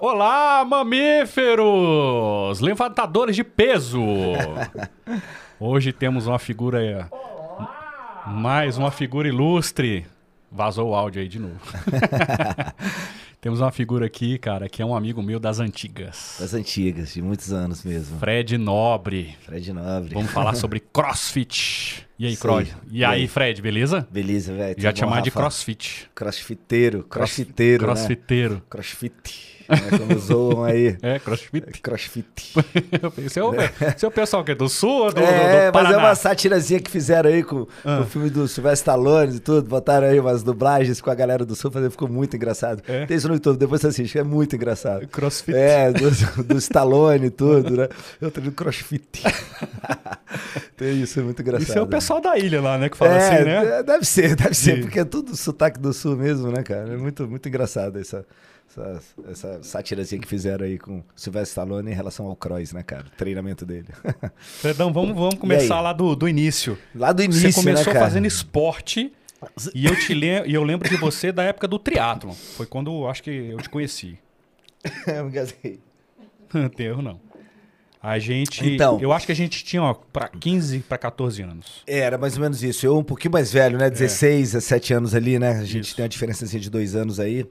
Olá, mamíferos! Levantadores de peso! Hoje temos uma figura. Mais uma figura ilustre. Vazou o áudio aí de novo. temos uma figura aqui, cara, que é um amigo meu das antigas. Das antigas, de muitos anos mesmo. Fred Nobre. Fred Nobre. Vamos falar sobre crossfit. E aí. Croy? E aí, Fred, beleza? Beleza, velho. Já te chamar de crossfit. Crossfiteiro. Crossfiteiro, né? Crossfiteiro. Crossfit. Né? Como zoam aí. É, crossfit. Crossfit. Eu pensei, Você é o pessoal que é do sul ou do, do, é, do mas é Paraná? uma satirazinha que fizeram aí com, Ah. o filme do Sylvester Stallone e tudo. Botaram aí umas dublagens com a galera do sul, fazer- ficou muito engraçado. É? Tem isso no YouTube, depois você assiste, é muito engraçado. Crossfit. É, do, do Stallone e tudo, né? Eu tô no crossfit. Tem isso, é muito engraçado. Isso é o pessoal da ilha lá, né? Que fala é, assim, né? é, Deve ser, deve ser, porque é tudo sotaque do sul mesmo, né, cara? É muito, muito engraçado essa, essa, essa satirazinha que fizeram aí com o Sylvester Stallone em relação ao Cross, né, cara? O treinamento dele. Fredão, vamos, vamos começar lá do, do início. Lá do início, você começou né, fazendo esporte e eu, te lem e eu lembro de você da época do triatlon. Foi quando eu acho que eu te conheci. Eu me engasguei. Não tem erro, não. A gente. Então. Eu acho que a gente tinha, ó, pra 15 para 14 anos. É, Era mais ou menos isso. Eu um pouquinho mais velho, né? 16, 17 anos ali, né? A gente É. Isso. tem uma diferença de dois anos aí.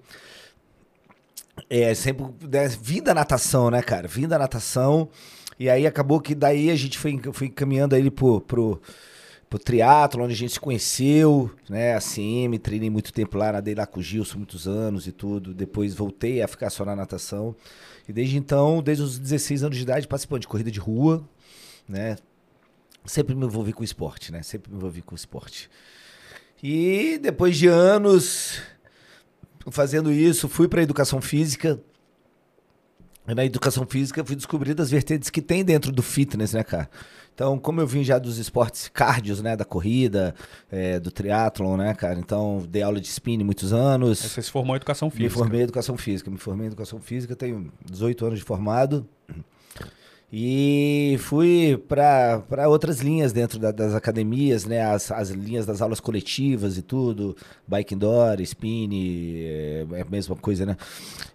É, sempre né, vim da natação, né, cara? Vim da natação. E aí acabou que daí a gente foi, foi encaminhando ele pro, pro, pro triatlo, onde a gente se conheceu, né? A CM, treinei muito tempo lá, nadei lá com o Gilson muitos anos e tudo. Depois voltei a ficar só na natação. E desde então, desde os 16 anos de idade, participando de corrida de rua, né? Sempre me envolvi com esporte, né? Sempre me envolvi com esporte. E depois de anos fazendo isso, fui para educação física. E na educação física fui descobrir das vertentes que tem dentro do fitness, né, cara? Então, como eu vim já dos esportes cardios, né, da corrida, é, do triatlon, né, cara? Então, dei aula de spinning muitos anos. Você se formou em educação Me física. formei em educação física. Me formei em educação física, tenho 18 anos de formado. E fui para outras linhas dentro da- das academias, né? As, as linhas das aulas coletivas e tudo. Bike indoor, spin, é, é a mesma coisa, né?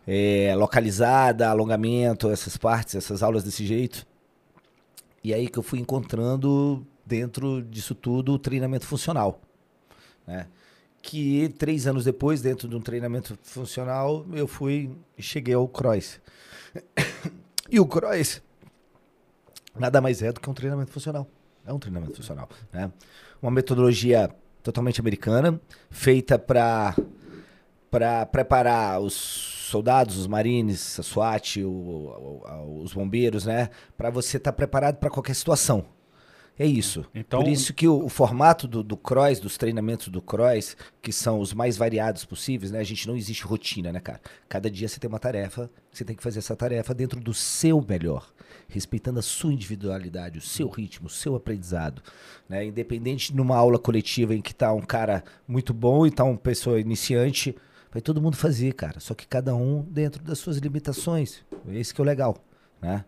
É, localizada, alongamento, essas partes, essas aulas desse jeito. E aí que eu fui encontrando dentro disso tudo o treinamento funcional, né? Que três anos depois, dentro de um treinamento funcional, eu fui e cheguei ao cross. E o cross nada mais é do que um treinamento funcional. É um treinamento funcional, né? Uma metodologia totalmente americana, feita para para preparar os soldados, os marines, a SWAT, o- o- os bombeiros, né? Para você estar preparado para qualquer situação. É isso. Então- Por isso que o, o formato do, do CROSS, dos treinamentos do CROSS, que são os mais variados possíveis, né? A gente não existe rotina, né, cara? Cada dia você tem uma tarefa, você tem que fazer essa tarefa dentro do seu melhor, respeitando a sua individualidade, o seu ritmo, o seu aprendizado, né? Independente de numa aula coletiva em que tá um cara muito bom e tá uma pessoa iniciante, vai todo mundo fazer, cara. Só que cada um dentro das suas limitações. Esse que é o legal, né?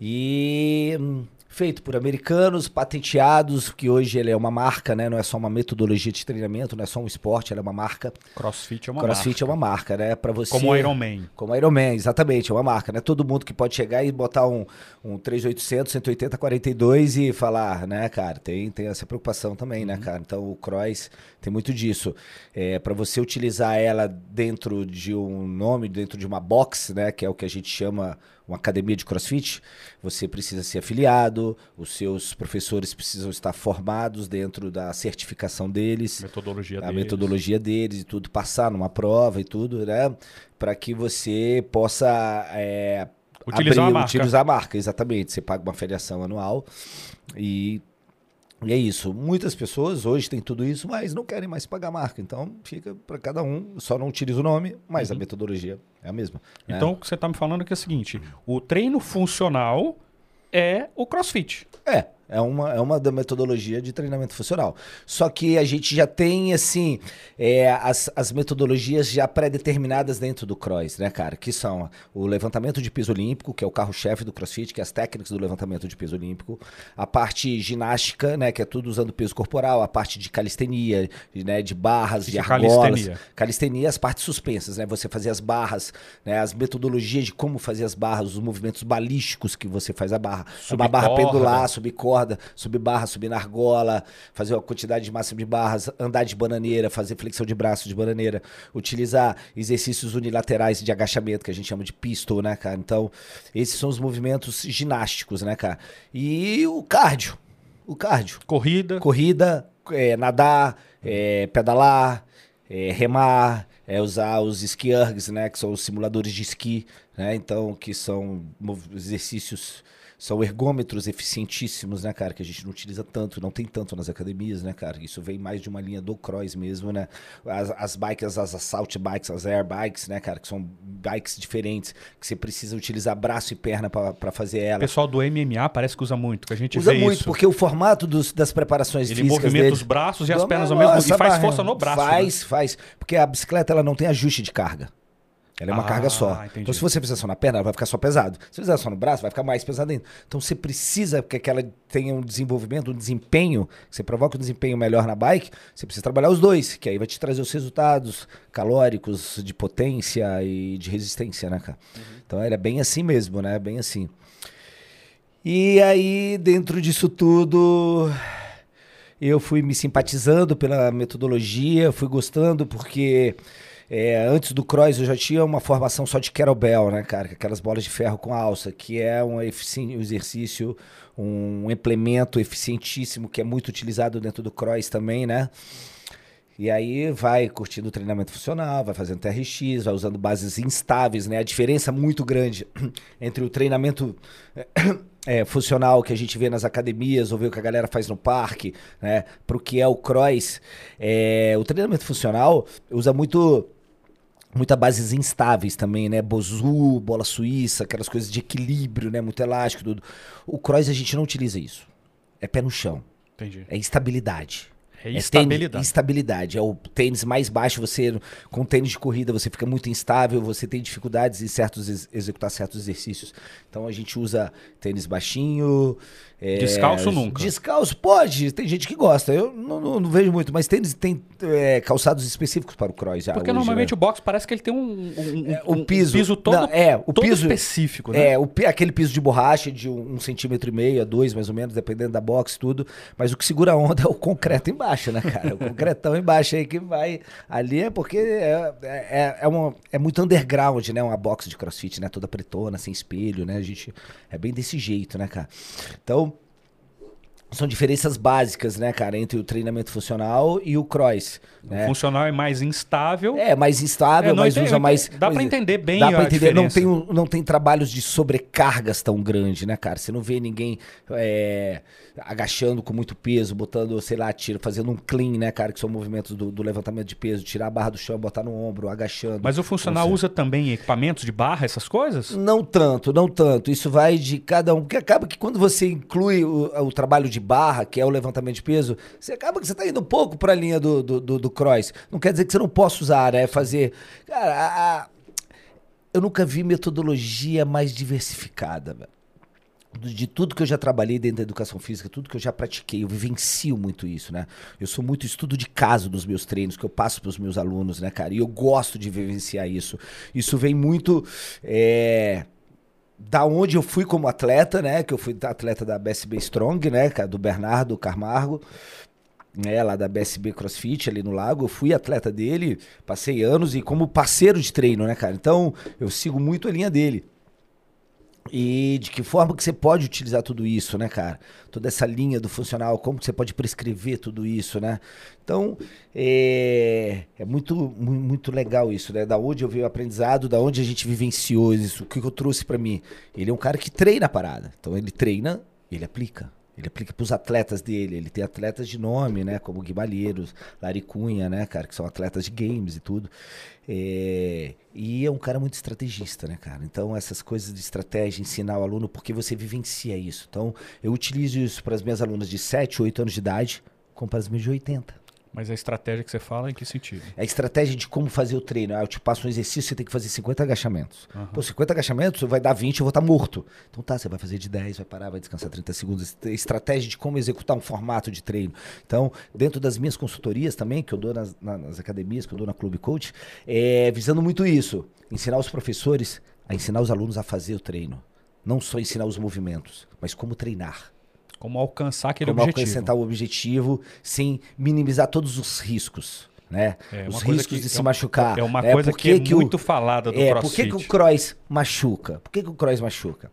E hum, feito por americanos, patenteados, que hoje ele é uma marca, né? Não é só uma metodologia de treinamento, não é só um esporte, ela é uma marca. Crossfit é uma CrossFit marca. é uma marca, né? Para você Como o Iron Man. como Iron Man, exatamente, é uma marca, né? Todo mundo que pode chegar e botar um, um 3800, 180, 42 e falar, né, cara? Tem, tem essa preocupação também, né, cara? Então o Cross tem muito disso. É, para você utilizar ela dentro de um nome, dentro de uma box, né, que é o que a gente chama uma academia de CrossFit, você precisa ser afiliado, os seus professores precisam estar formados dentro da certificação deles Metodologia a deles. metodologia deles e tudo, passar numa prova e tudo, né? Para que você possa é, Utilizar a marca. utilizar a marca, exatamente. Você paga uma filiação anual e, e é isso. Muitas pessoas hoje têm tudo isso, mas não querem mais pagar a marca. Então fica para cada um, só não utiliza o nome, mas a metodologia é a mesma. né? Então, o que você tá me falando aqui é o seguinte: o treino funcional é o crossfit. É, É uma, é uma da metodologia de treinamento funcional. Só que a gente já tem, assim, é, as, as metodologias já pré-determinadas dentro do CROSS, né, cara? Que são o levantamento de piso olímpico, que é o carro-chefe do CrossFit, que é as técnicas do levantamento de piso olímpico. A parte ginástica, né, que é tudo usando peso corporal. A parte de calistenia, né, de barras, de Que argolas. calistenia? Calistenia, as partes suspensas, né? Você fazer as barras, né? As metodologias de como fazer as barras, os movimentos balísticos que você faz a barra. Subir uma barra pendular, subir corda, subir barra, subir na argola, fazer a quantidade de máxima de barras, andar de bananeira, fazer flexão de braço de bananeira, utilizar exercícios unilaterais de agachamento, que a gente chama de pistol, né, cara? Então, esses são os movimentos ginásticos, né, cara? E o cardio. O cardio Corrida. corrida, é, nadar, é, pedalar, é, remar, é, usar os ski ergs, né, que são os simuladores de esqui, né, então que são exercícios, são ergômetros eficientíssimos, né, cara, que a gente não utiliza tanto, não tem tanto nas academias, né, cara, isso vem mais de uma linha do cross mesmo, né, as, as bikes, as assault bikes, as air bikes, né, cara, que são bikes diferentes, que você precisa utilizar braço e perna para fazer O ela. pessoal do MMA parece que usa muito, que a gente Usa muito, isso. porque o formato dos- das preparações Ele físicas movimenta dele- os braços e as pernas ao mesmo tempo. E faz barra- força no braço. né? Faz, faz. Porque a bicicleta ela não tem ajuste de carga. Ela é uma Ah, carga só. entendi. Então, se você fizer só na perna, ela vai ficar só pesado. Se fizer só no braço, vai ficar mais pesado ainda. Então, você precisa que ela tenha um desenvolvimento, um desempenho, que você provoque um desempenho melhor na bike, você precisa trabalhar os dois, que aí vai te trazer os resultados calóricos, de potência e de resistência, né, cara? Uhum. Então, era bem assim mesmo, né? Bem assim. E aí, dentro disso tudo, eu fui me simpatizando pela metodologia, fui gostando porque é, antes do cross eu já tinha uma formação só de kettlebell, né, cara? Aquelas bolas de ferro com alça, que é um, um exercício, um implemento eficientíssimo que é muito utilizado dentro do cross também, né? E aí vai curtindo o treinamento funcional, vai fazendo TRX, vai usando bases instáveis, né? A diferença muito grande entre o treinamento é, funcional que a gente vê nas academias ou vê o que a galera faz no parque, né? Pro que é o cross. É, o treinamento funcional usa muito muita bases instáveis também, né? Bozu, bola suíça, aquelas coisas de equilíbrio, né? Muito elástico, tudo. O cross a gente não utiliza isso. É pé no chão, Entendi. é estabilidade. É tênis- estabilidade. instabilidade. É o tênis mais baixo, você com tênis de corrida você fica muito instável, você tem dificuldades em certos ex- executar certos exercícios. Então a gente usa tênis baixinho. É, Descalço nunca. Descalço pode, tem gente que gosta. Eu não, não- não vejo muito, mas tênis tem é, calçados específicos para o cross. Porque hoje, normalmente né? o box parece que ele tem um, um, É, um- piso- um piso todo, não, é, o todo piso- específico, né? É, o aquele piso de borracha de um, um centímetro e meio a dois, mais ou menos, dependendo da box e tudo. Mas o que segura a onda é o concreto embaixo, né, cara? O concretão embaixo aí que vai ali é porque é, é, é, uma, é muito underground, né? Uma box de crossfit, né? Toda pretona, sem espelho, né? A gente é bem desse jeito, né, cara? Então, são diferenças básicas, né, cara, entre o treinamento funcional e o cross, né? funcional é mais instável. É, mais instável, É, mas entendo, usa mais. dá pra entender bem Dá a pra entender. Não tem, não tem trabalhos de sobrecargas tão grande, né, cara? Você não vê ninguém é, agachando com muito peso, botando, sei lá, tiro, fazendo um clean, né, cara? Que são movimentos do, do levantamento de peso, tirar a barra do chão, botar no ombro, agachando. Mas o funcional usa também equipamentos de barra, essas coisas? Não tanto, não tanto. Isso vai de cada um. Porque acaba que quando você inclui o, o trabalho de barra, que é o levantamento de peso, você acaba que você tá indo um pouco pra linha do, do, do, do cross. Não quer dizer que você não possa usar, né? Fazer. Cara, a- a- eu nunca vi metodologia mais diversificada, velho. De tudo que eu já trabalhei dentro da educação física, tudo que eu já pratiquei, eu vivencio muito isso, né? Eu sou muito estudo de caso dos meus treinos, que eu passo para os meus alunos, né, cara? E eu gosto de vivenciar isso. Isso vem muito. é, da onde eu fui como atleta, né? Que eu fui atleta da BSB Strong, né? cara, Do Bernardo Carmargo, né? Lá da BSB CrossFit ali no Lago. Eu fui atleta dele, passei anos e como parceiro de treino, né, cara? Então eu sigo muito a linha dele. E de que forma que você pode utilizar tudo isso, né, cara? Toda essa linha do funcional, como que você pode prescrever tudo isso, né? Então, é, é muito, mu- muito legal isso, né? Da onde eu vi o aprendizado, da onde a gente vivenciou isso, o que eu trouxe pra mim. Ele é um cara que treina a parada. Então, ele treina, ele aplica. Ele aplica para os atletas dele. Ele tem atletas de nome, né? Como Guimalheiros, Laricunha, né, cara? Que são atletas de games e tudo. É, e é um cara muito estrategista, né, cara? Então, essas coisas de estratégia, ensinar o aluno, porque você vivencia isso. Então, eu utilizo isso para as minhas alunas de 7, 8 anos de idade, como para as minhas de 80. Mas a estratégia que você fala, em que sentido? É a estratégia de como fazer o treino. Ah, eu te passo um exercício, você tem que fazer 50 agachamentos. Uhum. Pô, 50 agachamentos, vai dar 20, eu vou estar tá morto. Então tá, você vai fazer de 10, vai parar, vai descansar 30 segundos. Estratégia de como executar um formato de treino. Então, dentro das minhas consultorias também, que eu dou nas, nas academias, que eu dou na Clube Coach, é visando muito isso. Ensinar os professores a ensinar os alunos a fazer o treino. Não só ensinar os movimentos, mas como treinar. Como alcançar aquele como objetivo. alcançar o objetivo sem minimizar todos os riscos. Né? É, os riscos de se machucar. É uma é, coisa que é que muito o, falada do é, CrossFit. Por que, que o cross machuca? Por que, que o cross machuca?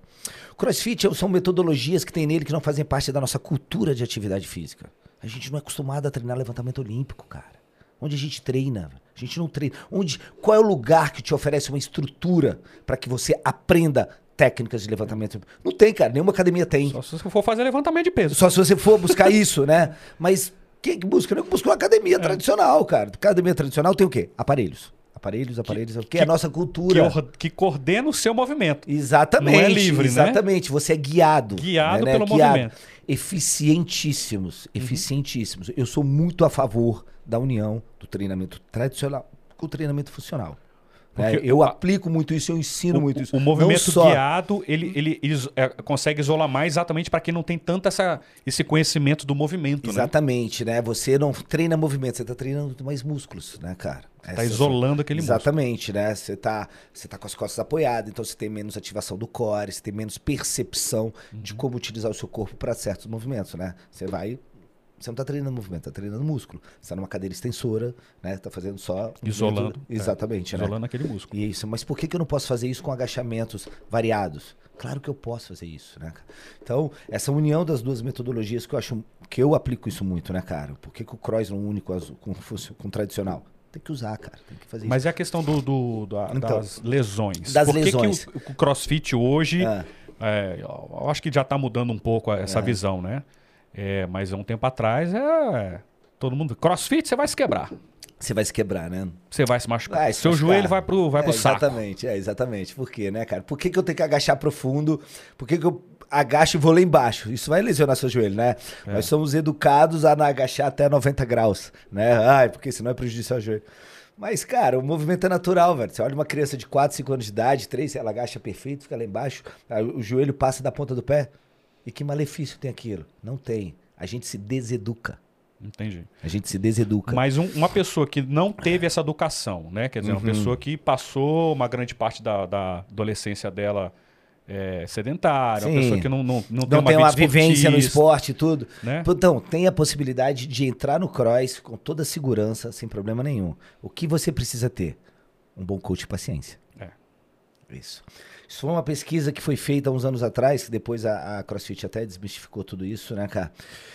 O crossfit são metodologias que tem nele que não fazem parte da nossa cultura de atividade física. A gente não é acostumado a treinar levantamento olímpico, cara. Onde a gente treina? A gente não treina. Onde, qual é o lugar que te oferece uma estrutura para que você aprenda técnicas de levantamento. Não tem, cara. Nenhuma academia tem. Só se você for fazer levantamento de peso. Só se você for buscar isso, né? Mas quem que busca? Não busca uma academia é. tradicional, cara. Academia tradicional tem o quê? Aparelhos. Aparelhos, aparelhos, que, que é a nossa cultura. Que, que, coordena o seu movimento. Exatamente. Não é livre, exatamente. né? Exatamente. Você é guiado. Guiado né? pelo guiado. movimento. Eficientíssimos. Uhum. Eficientíssimos. Eu sou muito a favor da união do treinamento tradicional com o treinamento funcional. É, eu a, aplico muito isso, eu ensino o, muito isso. O movimento só... guiado, ele, ele, ele é, consegue isolar mais exatamente para quem não tem tanto essa, esse conhecimento do movimento, né? Exatamente, né? né? Você não treina movimento, você está treinando mais músculos, né, cara? Está isolando aquele Exatamente, músculo. né? Você está você tá com as costas apoiadas, então você tem menos ativação do core, você tem menos percepção uhum. de como utilizar o seu corpo para certos movimentos, né? Você vai você não está treinando movimento, está treinando músculo. Você está numa cadeira extensora, né? Está fazendo só. Isolando. É, Exatamente, é, né? Isolando aquele músculo. Isso. Mas por que, que eu não posso fazer isso com agachamentos variados? Claro que eu posso fazer isso, né? Então, essa união das duas metodologias que eu acho que eu aplico isso muito, né, cara? Por que, que o cross não une com, com, com o tradicional? Tem que usar, cara. Tem que fazer Mas isso. é a questão do, do da, então, das lesões. Das Por que lesões. Que o, o crossfit hoje. É. É, eu acho que já está mudando um pouco essa é. visão, né? É, mas há um tempo atrás é. Todo mundo. Crossfit, você vai se quebrar. Você vai se quebrar, né? Você vai se machucar. Vai se Seu machucar. joelho vai pro, vai é, pro saco. Exatamente, é, exatamente. Por quê, né, cara? Por que, que eu tenho que agachar profundo? Por que, que eu agacho e vou lá embaixo? Isso vai lesionar seu joelho, né? É. Nós somos educados a agachar até 90 graus, né? Ai, porque senão é prejudicial ao joelho. Mas, cara, o movimento é natural, velho. Você olha uma criança de 4, 5 anos de idade, 3, ela agacha perfeito, fica lá embaixo, o joelho passa da ponta do pé. E que malefício tem aquilo? Não tem. A gente se deseduca. Entendi. A gente se deseduca. Mas um, uma pessoa que não teve essa educação, né? Quer dizer, uhum. uma pessoa que passou uma grande parte da, da adolescência dela é, sedentária, Sim. uma pessoa que não, não, não, não tem uma, tem uma vivência no esporte e tudo. Né? Então, tem a possibilidade de entrar no cross com toda segurança, sem problema nenhum. O que você precisa ter? Um bom coach de paciência. É. Isso. Isso foi uma pesquisa que foi feita há uns anos atrás, que depois a, a CrossFit até desmistificou tudo isso, né, cara?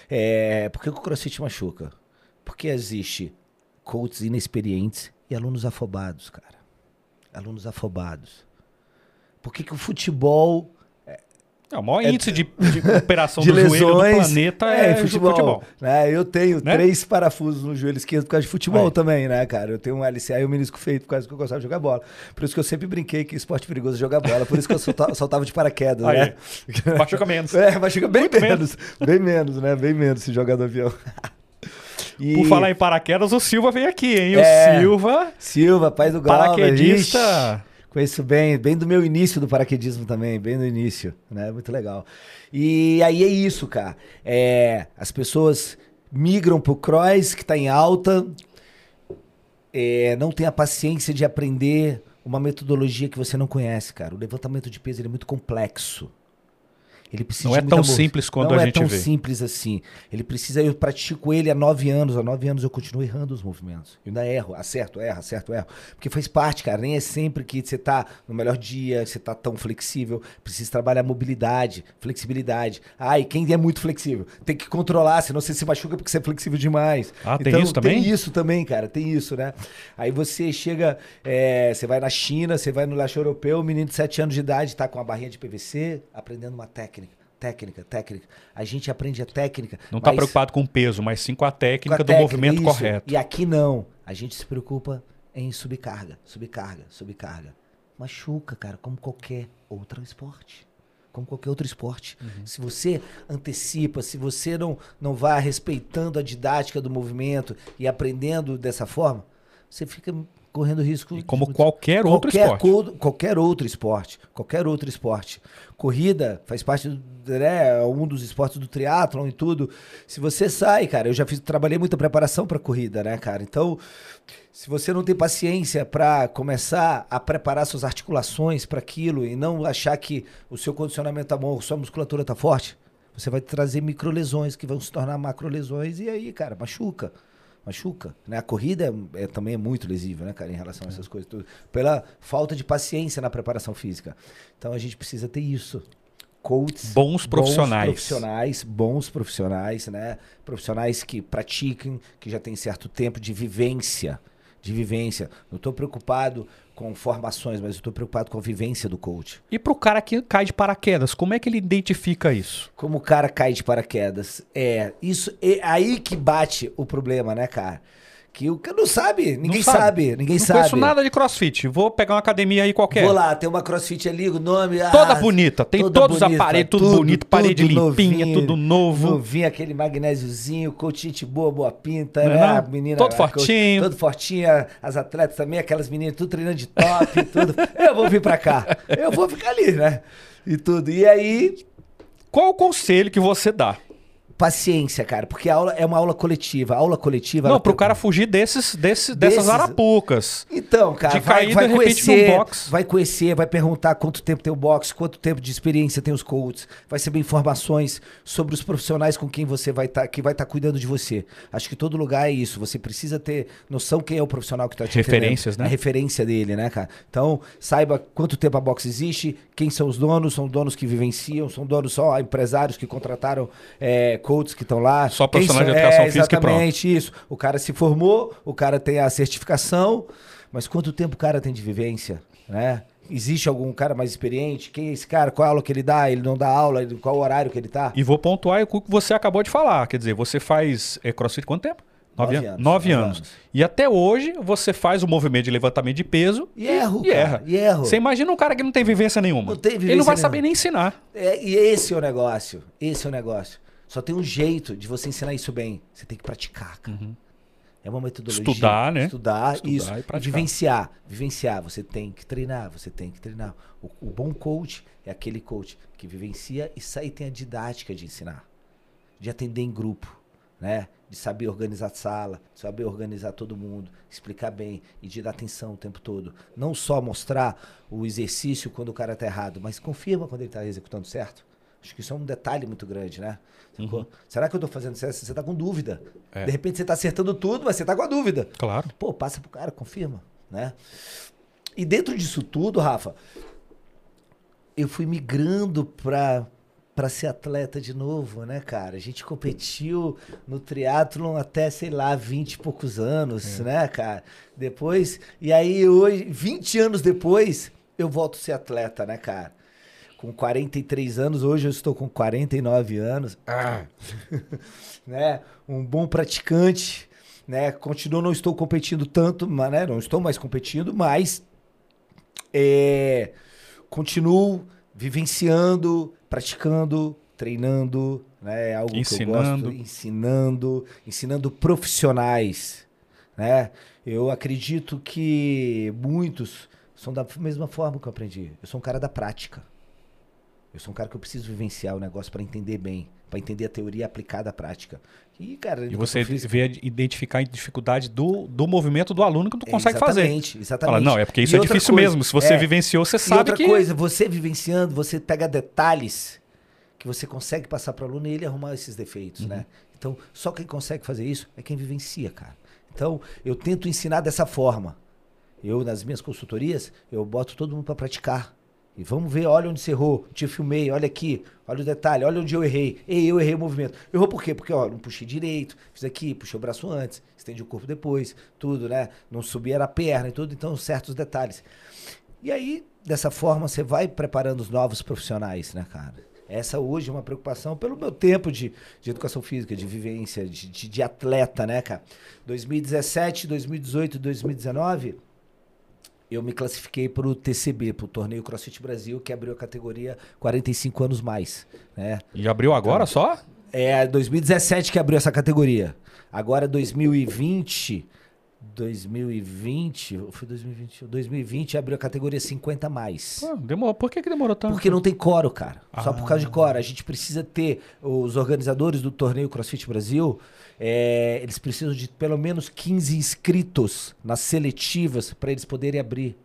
É, por que o CrossFit machuca? Porque existe coaches inexperientes e alunos afobados, cara. Alunos afobados. Por que, que o futebol é, o maior é, índice de, de operação de do lesões, joelho do planeta é, é futebol. futebol. Né? Eu tenho né? três parafusos no joelho esquerdo por causa de futebol Aí. também, né, cara? Eu tenho um LCA e um menisco feito por causa que eu gostava de jogar bola. Por isso que eu sempre brinquei que esporte perigoso é jogar bola. Por isso que eu soltava, soltava de paraquedas, Aí. né? Machuca menos. É, machuca bem menos, menos. Bem menos, né? Bem menos se jogar no avião. E... Por falar em paraquedas, o Silva veio aqui, hein? É, o Silva. Silva, pai do Glauber. Paraquedista. Conheço bem, bem do meu início do paraquedismo também, bem do início, né? Muito legal. E aí é isso, cara. É, as pessoas migram pro cross, que tá em alta, é, não tem a paciência de aprender uma metodologia que você não conhece, cara. O levantamento de peso é muito complexo. Ele precisa não é tão simples quando não a é gente vê. Não é tão simples assim. Ele precisa, eu pratico ele há nove anos. Há nove anos eu continuo errando os movimentos. Eu ainda erro, acerto, erro, acerto, erro. Porque faz parte, cara. Nem é sempre que você tá no melhor dia, você tá tão flexível. Precisa trabalhar mobilidade, flexibilidade. Ah, e quem é muito flexível? Tem que controlar, senão você se machuca porque você é flexível demais. Ah, então, tem isso também? Tem isso também, cara. Tem isso, né? Aí você chega, é, você vai na China, você vai no leste europeu, um menino de sete anos de idade tá com uma barrinha de PVC, aprendendo uma técnica técnica, técnica. A gente aprende a técnica. Não está mas preocupado com o peso, mas sim com a com a técnica do técnica, movimento isso. correto. E aqui não. A gente se preocupa em subcarga, subcarga, subcarga. Machuca, cara, como qualquer outro esporte. Como qualquer outro esporte. Uhum. Se você antecipa, se você não, não vai respeitando a didática do movimento e aprendendo dessa forma, você fica correndo risco. E como de- qualquer outro qualquer esporte. co- qualquer outro esporte. Qualquer outro esporte. Corrida faz parte, do, né, é um dos esportes do triatlon e tudo. Se você sai, cara, eu já fiz, trabalhei muita preparação para corrida, né, cara? Então, se você não tem paciência para começar a preparar suas articulações para aquilo e não achar que o seu condicionamento tá bom, sua musculatura tá forte, você vai trazer microlesões que vão se tornar macrolesões e aí, cara, machuca. Machuca, né? A corrida é, é- também é muito lesiva, né, cara, em relação a essas coisas tudo. Pela falta de paciência na preparação física. Então a gente precisa ter isso. Coaches, Bons profissionais. bons profissionais, bons profissionais, né? Profissionais que praticam, que já têm certo tempo de vivência, de vivência. Não estou preocupado com formações, mas estou preocupado com a vivência do coach. E pro cara que cai de paraquedas, como é que ele identifica isso? Como o cara cai de paraquedas. É, isso é aí que bate o problema, né, cara? Que o cara não sabe, ninguém Não sabe. ninguém não sabe. conheço nada de crossfit. Vou pegar uma academia aí qualquer. Vou lá, tem uma crossfit ali, o nome. Toda ah, bonita, tem toda todos os aparelhos, tudo, bonito, parede limpinha, tudo novo. Novinho, aquele magnésiozinho, coach gente boa, boa pinta, Não é né? não? Menina, Todo coach- fortinho. todo fortinho, as atletas também, aquelas meninas tudo treinando de top, tudo. Eu vou vir pra cá, eu vou ficar ali, né? E tudo. E aí, Qual o conselho que você dá? Paciência, cara, porque a aula é uma aula coletiva. A aula coletiva. Não, pro tem- cara fugir desses, desses, dessas Desses- arapucas. Então, cara, De vai, cair, vai conhecer, box. vai conhecer, vai perguntar quanto tempo tem o box, quanto tempo de experiência tem os coaches, vai saber informações sobre os profissionais com quem você vai estar, que vai estar cuidando de você. Acho que todo lugar é isso. Você precisa ter noção quem é o profissional que está te Referências, né? A referência dele, né, cara? Então, saiba quanto tempo a box existe, quem são os donos, são donos que vivenciam, são donos só empresários que contrataram é, coaches que estão lá. Só Quem profissionais de educação é, física e pronto. Exatamente isso. O cara se formou, o cara tem a certificação, mas quanto tempo o cara tem de vivência, né? Existe algum cara mais experiente? Quem é esse cara? Qual aula que ele dá? Ele não dá aula? Qual o horário que ele tá? E vou pontuar o que você acabou de falar. Quer dizer, você faz é, crossfit quanto tempo? Nove an- anos, Nove anos. anos. E até hoje você faz o movimento de levantamento de peso E erro, e cara, erra. E erro. Você imagina um cara que não tem vivência nenhuma. Não tem Ele não vivência vai nenhuma. saber nem ensinar. É, e esse é o negócio. Esse é o negócio. Só tem um jeito de você ensinar isso bem. Você tem que praticar, cara. É uma metodologia. Estudar, né? Estudar, Estudar isso. e E, praticar. vivenciar. Vivenciar. Você tem que treinar, você tem que treinar. O, o bom coach é aquele coach que vivencia e sai e tem a didática de ensinar. De atender em grupo, né? De saber organizar a sala, de saber organizar todo mundo, explicar bem e de dar atenção o tempo todo. Não só mostrar o exercício quando o cara tá errado, mas confirma quando ele tá executando certo. Acho que isso é um detalhe muito grande, né? Sacou? Será que eu tô fazendo certo? Você tá com dúvida. Uhum. É. De repente você tá acertando tudo, mas você tá com a dúvida. Claro. Pô, passa pro cara, confirma, né? E dentro disso tudo, Rafa, eu fui migrando pra, pra ser atleta de novo, né, cara? A gente competiu no triatlon até, sei lá, 20 e poucos anos, né, cara? Depois, e aí hoje, 20 anos depois, eu volto a ser atleta, né, cara? Com 43 anos, hoje eu estou com 49 anos. Ah. né? Um bom praticante, né? Continuo, não estou competindo tanto, mas, né? Não estou mais competindo, mas é, continuo vivenciando, praticando, treinando, né? É algo que eu Ensinando. gosto, ensinando, ensinando profissionais, né? Eu acredito que muitos são da mesma forma que eu aprendi. Eu sou um cara da prática. Eu sou um cara que eu preciso vivenciar o negócio para entender bem, para entender a teoria aplicada à prática. E, cara, E você física- vê identificar a dificuldade do, do movimento do aluno que tu É, consegue fazer. Exatamente, exatamente. Não, é porque isso E é difícil coisa, mesmo. Se você é, vivenciou, você sabe outra que. coisa, você vivenciando, você pega detalhes que você consegue passar para o aluno e ele arrumar esses defeitos, Uhum. né? Então, só quem consegue fazer isso é quem vivencia, cara. Então, eu tento ensinar dessa forma. Eu, nas minhas consultorias, eu boto todo mundo para praticar. E vamos ver, olha onde você errou, te filmei, olha aqui, olha o detalhe, olha onde eu errei. Ei, eu errei o movimento. Errou por quê? Porque, ó, não puxei direito, fiz aqui, puxei o braço antes, estendi o corpo depois, tudo, né? Não subi era a perna e tudo, então certos detalhes. E aí, dessa forma, você vai preparando os novos profissionais, né, cara? Essa hoje é uma preocupação pelo meu tempo de, de educação física, de vivência, de, de, de atleta, né, cara? 2017, 2018, 2019 eu me classifiquei para o TCB, para o Torneio CrossFit Brasil, que abriu a categoria 45 anos mais. Né? E abriu agora então, só? É 2017 que abriu essa categoria. Agora 2020 2020, foi 2020, 2020 abriu a categoria 50 mais. Pô, demorou. Por que, que demorou tanto? Porque não tem coro, cara. Ah. Só por causa de ah. coro. A gente precisa ter os organizadores do torneio CrossFit Brasil, é, eles precisam de pelo menos 15 inscritos nas seletivas para eles poderem abrir,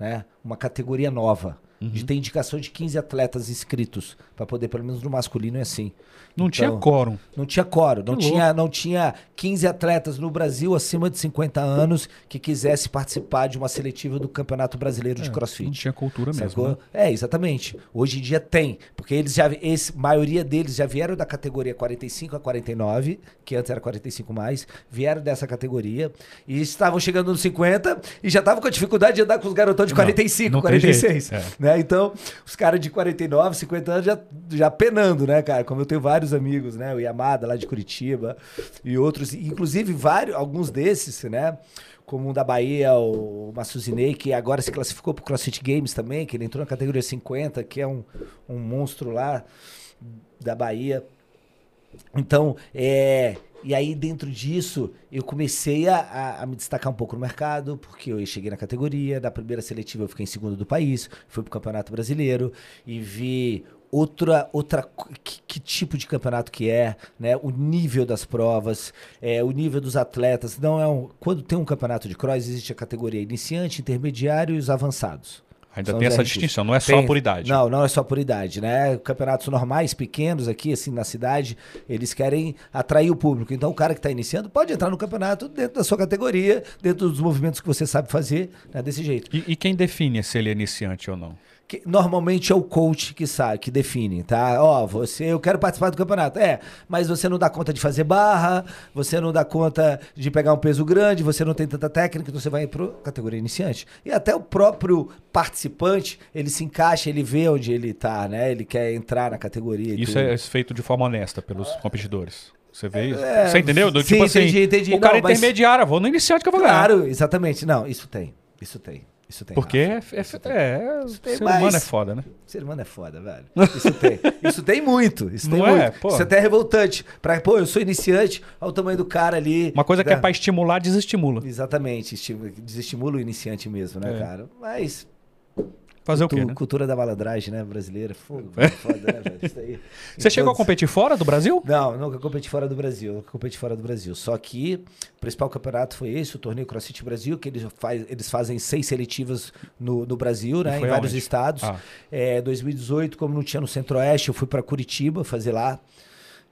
né, uma categoria nova. Uhum. De ter indicação de 15 atletas inscritos para poder pelo menos no masculino é assim. Não então, tinha quórum. Não tinha quórum. Não tinha, não tinha 15 atletas no Brasil acima de 50 anos que quisesse participar de uma seletiva do Campeonato Brasileiro é, de CrossFit. Não tinha cultura mesmo. Né? É, exatamente. Hoje em dia tem. Porque eles já. Esse, maioria deles já vieram da categoria 45 a 49, que antes era 45 mais, vieram dessa categoria e estavam chegando nos 50 e já estavam com a dificuldade de andar com os garotões de 45, não, não 46. É. Né? Então, os caras de 49, 50 anos já, já penando, né, cara? Como eu tenho vários vários amigos, né? O Yamada lá de Curitiba e outros, inclusive vários, alguns desses, né? Como um da Bahia, o Massuzinei, que agora se classificou para o CrossFit Games também, que ele entrou na categoria 50, que é um, um monstro lá da Bahia. Então, é, e aí, dentro disso, eu comecei a, a, a, me destacar um pouco no mercado, porque eu cheguei na categoria, da primeira seletiva eu fiquei em segundo do país, fui pro Campeonato Brasileiro e vi outra outra que, que, tipo de campeonato que é, né? O nível das provas, é, o nível dos atletas. Não é um, quando tem um campeonato de cross existe a categoria iniciante, intermediário e os avançados. Ainda tem essa distinção, não é só por idade. Não, não é só por idade, né? Campeonatos normais, pequenos aqui, assim, na cidade, eles querem atrair o público. Então, o cara que está iniciando pode entrar no campeonato dentro da sua categoria, dentro dos movimentos que você sabe fazer, né? desse jeito. E, e quem define se ele é iniciante ou não? Que normalmente é o coach que sabe, que define, tá? Ó, você, eu quero participar do campeonato. É, mas você não dá conta de fazer barra, você não dá conta de pegar um peso grande, você não tem tanta técnica, então você vai para categoria iniciante. E até o próprio participante, ele se encaixa, ele vê onde ele tá, né? Ele quer entrar na categoria. Isso tudo. é feito de forma honesta pelos competidores. Você vê isso? É, você entendeu? Do, sim, tipo assim, entendi, entendi. O cara não, intermediário, vou no iniciante que eu vou claro, ganhar. Claro, exatamente. Não, isso tem. Isso tem. Isso tem. Porque é, é, isso tem. é isso tem, ser humano é foda, né? Ser humano é foda, velho. Isso tem. isso tem muito. Isso tem Não muito. É, pô. Isso é até revoltante. Pra, pô, eu sou iniciante, olha o tamanho do cara ali. Uma coisa que é pra estimular, desestimula. Exatamente. Desestimula o iniciante mesmo, né, é. cara? Mas Fazer Cultu o quê? Né? Cultura da malandragem, né? Brasileira. Fogo, é. foda, né, velho? Isso aí. Você chegou todos... a competir fora do Brasil? Não, nunca competi fora do Brasil. Nunca competi fora do Brasil. Só que o principal campeonato foi esse, o torneio CrossFit Brasil, que eles, faz, eles fazem seis seletivas no, no Brasil, né? Em vários estados. Ah. É, 2018, como não tinha no Centro-Oeste, eu fui para Curitiba fazer lá.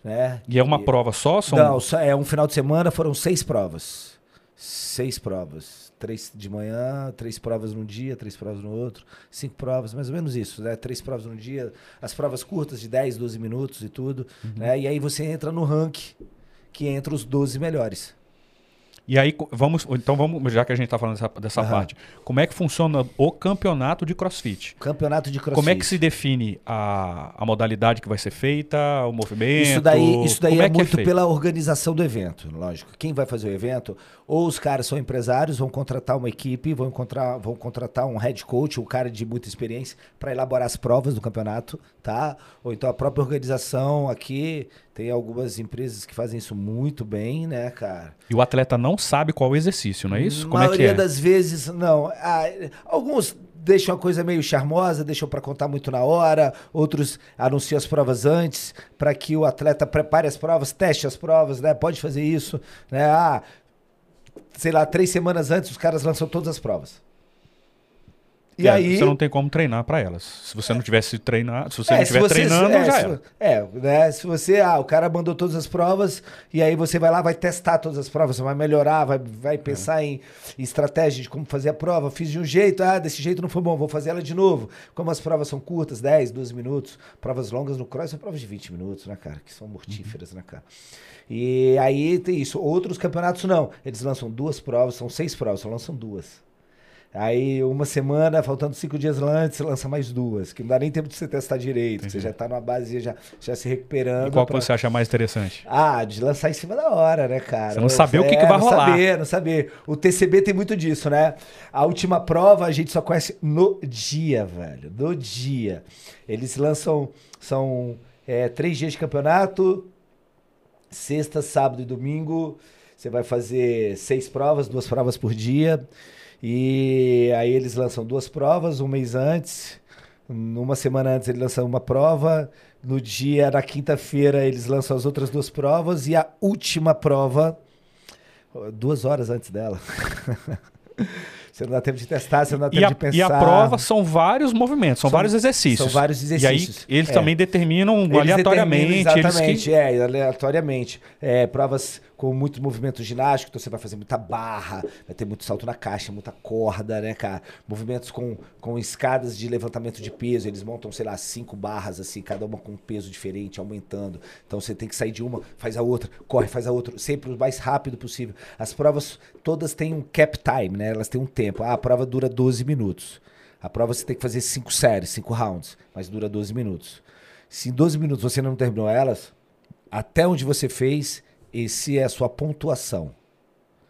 Né? E é uma e... prova só? São... Não, é um final de semana, foram seis provas. Seis provas três de manhã, três provas num dia, três provas no outro, cinco provas, mais ou menos isso, né? Três provas num dia, as provas curtas de 10, 12 minutos e tudo, uhum. né? E aí você entra no ranking que entra os 12 melhores. E aí, vamos, então vamos, já que a gente está falando dessa, dessa uhum. parte, como é que funciona o campeonato de crossfit? Campeonato de crossfit. Como é que se define a, a modalidade que vai ser feita, o movimento? Isso daí, isso daí é, é, muito é pela organização do evento, lógico. Quem vai fazer o evento, ou os caras são empresários, vão contratar uma equipe, vão, encontrar, vão contratar um head coach, um cara de muita experiência, para elaborar as provas do campeonato, tá? Ou então a própria organização aqui tem algumas empresas que fazem isso muito bem, né, cara? E o atleta não sabe qual o exercício, não é isso? Como maioria é que é? das vezes, não. Ah, alguns deixam a coisa meio charmosa, deixam para contar muito na hora, outros anunciam as provas antes, para que o atleta prepare as provas, teste as provas, né? Pode fazer isso, né? Ah, sei lá, três semanas antes os caras lançam todas as provas. E é, aí, você não tem como treinar para elas. Se você não tivesse treinado, se você é, não estiver treinando, é, já era. É, né? Se você, ah, o cara mandou todas as provas e aí você vai lá, vai testar todas as provas, você vai melhorar, vai, vai pensar em, em, estratégia de como fazer a prova. Fiz de um jeito, ah, desse jeito não foi bom, vou fazer ela de novo. Como as provas são curtas, 10, 12 minutos, provas longas no cross são provas de 20 minutos, né, cara? Que são mortíferas, uhum. né, cara? E aí tem isso. Outros campeonatos não. Eles lançam duas provas, são seis provas, só lançam duas. Aí, uma semana, faltando cinco dias antes, você lança mais duas. Que não dá nem tempo de você testar direito. Você já tá numa base já, já se recuperando. E qual pra- que você acha mais interessante? Ah, de lançar em cima da hora, né, cara? Você não saber o que que É, vai não rolar. saber, não saber. O TCB tem muito disso, né? A última prova a gente só conhece no dia, velho. No dia. Eles lançam, são é, três dias de campeonato, sexta, sábado e domingo. Você vai fazer seis provas, duas provas por dia. E aí eles lançam duas provas um mês antes. Uma semana antes eles lançam uma prova. No dia, na quinta-feira, eles lançam as outras duas provas. E a última prova, duas horas antes dela. você não dá tempo de testar, você não dá tempo a, de pensar. e a prova são vários movimentos, são, São- vários exercícios. são vários exercícios. E aí eles É. também determinam Eles aleatoriamente. determinam eles Exatamente, que- é, aleatoriamente. É, provas com muito movimento ginástico, então você vai fazer muita barra, vai ter muito salto na caixa, muita corda, né, cara? Movimentos com, com escadas de levantamento de peso, eles montam, sei lá, cinco barras, assim, cada uma com um peso diferente, aumentando. Então você tem que sair de uma, faz a outra, corre, faz a outra, sempre o mais rápido possível. As provas todas têm um cap time, né? Elas têm um tempo. Ah, a prova dura 12 minutos. A prova você tem que fazer cinco séries, cinco rounds, mas dura 12 minutos. Se em 12 minutos você não terminou elas, até onde você fez, esse é a sua pontuação.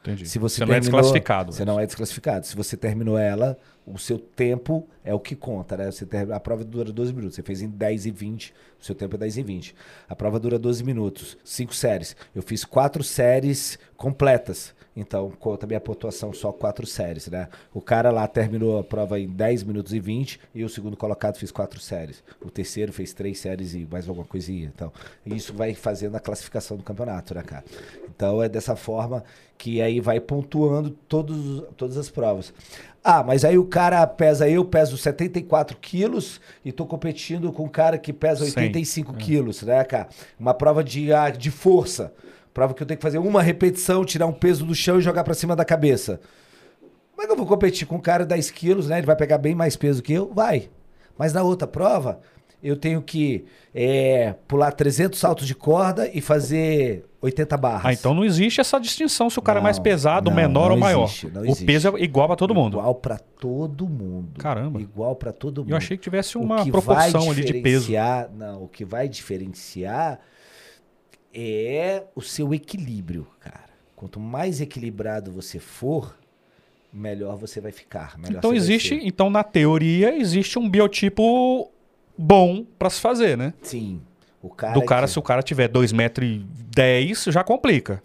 Entendi. Se você, não é terminou- desclassificado. Você não é desclassificado. Se você terminou ela, o seu tempo é o que conta, né? Você ter- a prova dura 12 minutos. Você fez em 10 e 20, o seu tempo é 10 e 20. A prova dura 12 minutos, cinco séries. Eu fiz quatro séries completas. Então, conta a minha pontuação só quatro séries, né? O cara lá terminou a prova em 10 minutos e 20 e o segundo colocado fez quatro séries. O terceiro fez três séries e mais alguma coisinha. Então, isso vai fazendo a classificação do campeonato, né, cara? Então, é dessa forma que aí vai pontuando todos, todas as provas. Ah, mas aí o cara pesa, eu peso 74 quilos e tô competindo com um cara que pesa Cem, 85 quilos, né, cara? Uma prova de, ah, de força. Prova que eu tenho que fazer uma repetição, tirar um peso do chão e jogar pra cima da cabeça. Como é que eu vou competir com um cara de 10 quilos, né? Ele vai pegar bem mais peso que eu? Vai. Mas na outra prova, eu tenho que é, pular 300 saltos de corda e fazer 80 barras. Ah, então não existe essa distinção se o cara é mais Não, pesado, não, menor não ou maior. existe, não o existe. peso é igual pra todo mundo. Igual pra todo mundo. Caramba. Igual pra todo mundo. Eu achei que tivesse O uma que proporção ali de peso. Não, o que vai diferenciar é o seu equilíbrio, cara. Quanto mais equilibrado você for, melhor você vai ficar. melhor Então existe, então na teoria existe um biotipo bom pra se fazer, né? Sim. O cara Do cara, que- se o cara tiver 2,10m, já complica.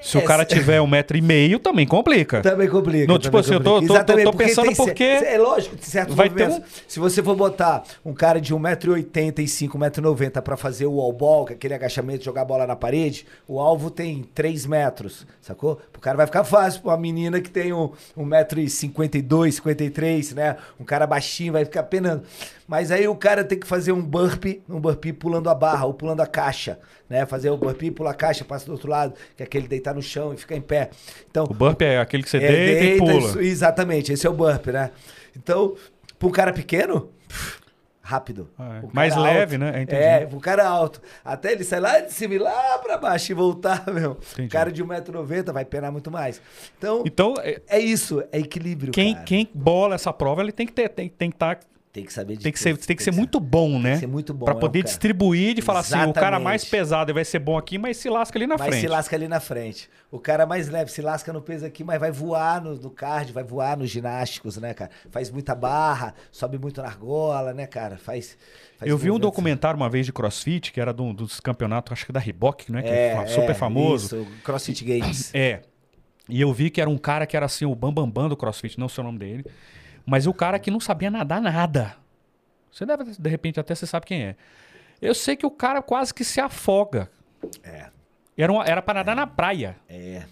Se É, o cara tiver 1,5m, também complica. Também complica. Não, tipo também assim, eu tô- tô- tô- tô pensando tem cer- porque É lógico, de certos vai ter um movimentos. Se você for botar um cara de 1,85m, 1,90m pra fazer o wall ball, que é aquele agachamento, jogar a bola na parede, o alvo tem 3 metros, sacou? O cara vai ficar fácil pra uma menina que tem um, 1,52m, 53 né? Um cara baixinho vai ficar penando. Mas aí o cara tem que fazer um burpee, um burpee pulando a barra ou pulando a caixa, né? Fazer o burpee, pula a caixa, passa do outro lado, que é aquele deitar no chão e ficar em pé. Então, O burp é aquele que você é, deita, e pula. isso- exatamente, esse é o burp, né? Então, para um cara pequeno, rápido. Ah, é. Mais alto, leve, né? É, entendi. É, o cara alto. Até ele sair lá de cima e lá pra baixo e voltar, meu. Entendi. O cara de 1,90m vai penar muito mais. Então, Então, é, é isso, é equilíbrio, quem, cara. quem bola essa prova, ele tem que ter, tem, tem que tá, Tem que saber de tem que ser, tem que ser muito bom, né? que ser muito bom, Pra é, poder cara. distribuir, de falar assim, o cara Exatamente. mais pesado vai ser bom aqui, mas se lasca ali na Mas frente. se lasca ali na frente. O cara mais leve se lasca no peso aqui, mas vai voar no, no card, vai voar nos ginásticos, né, cara? Faz muita barra, sobe muito na argola, né, cara? Faz. faz Eu vi um documentário uma vez de crossfit, que era do- dos campeonatos, acho que da Reebok, né? Que É, é, super é, famoso. Isso, CrossFit Games. É. E eu vi que era um cara que era assim, o bambambam bam, bam do crossfit, não sei o nome dele. Mas o cara que não sabia nadar nada. Você deve, de repente, até você sabe quem é. Eu sei que o cara quase que se afoga. É, Era, uma, era pra nadar na praia. é.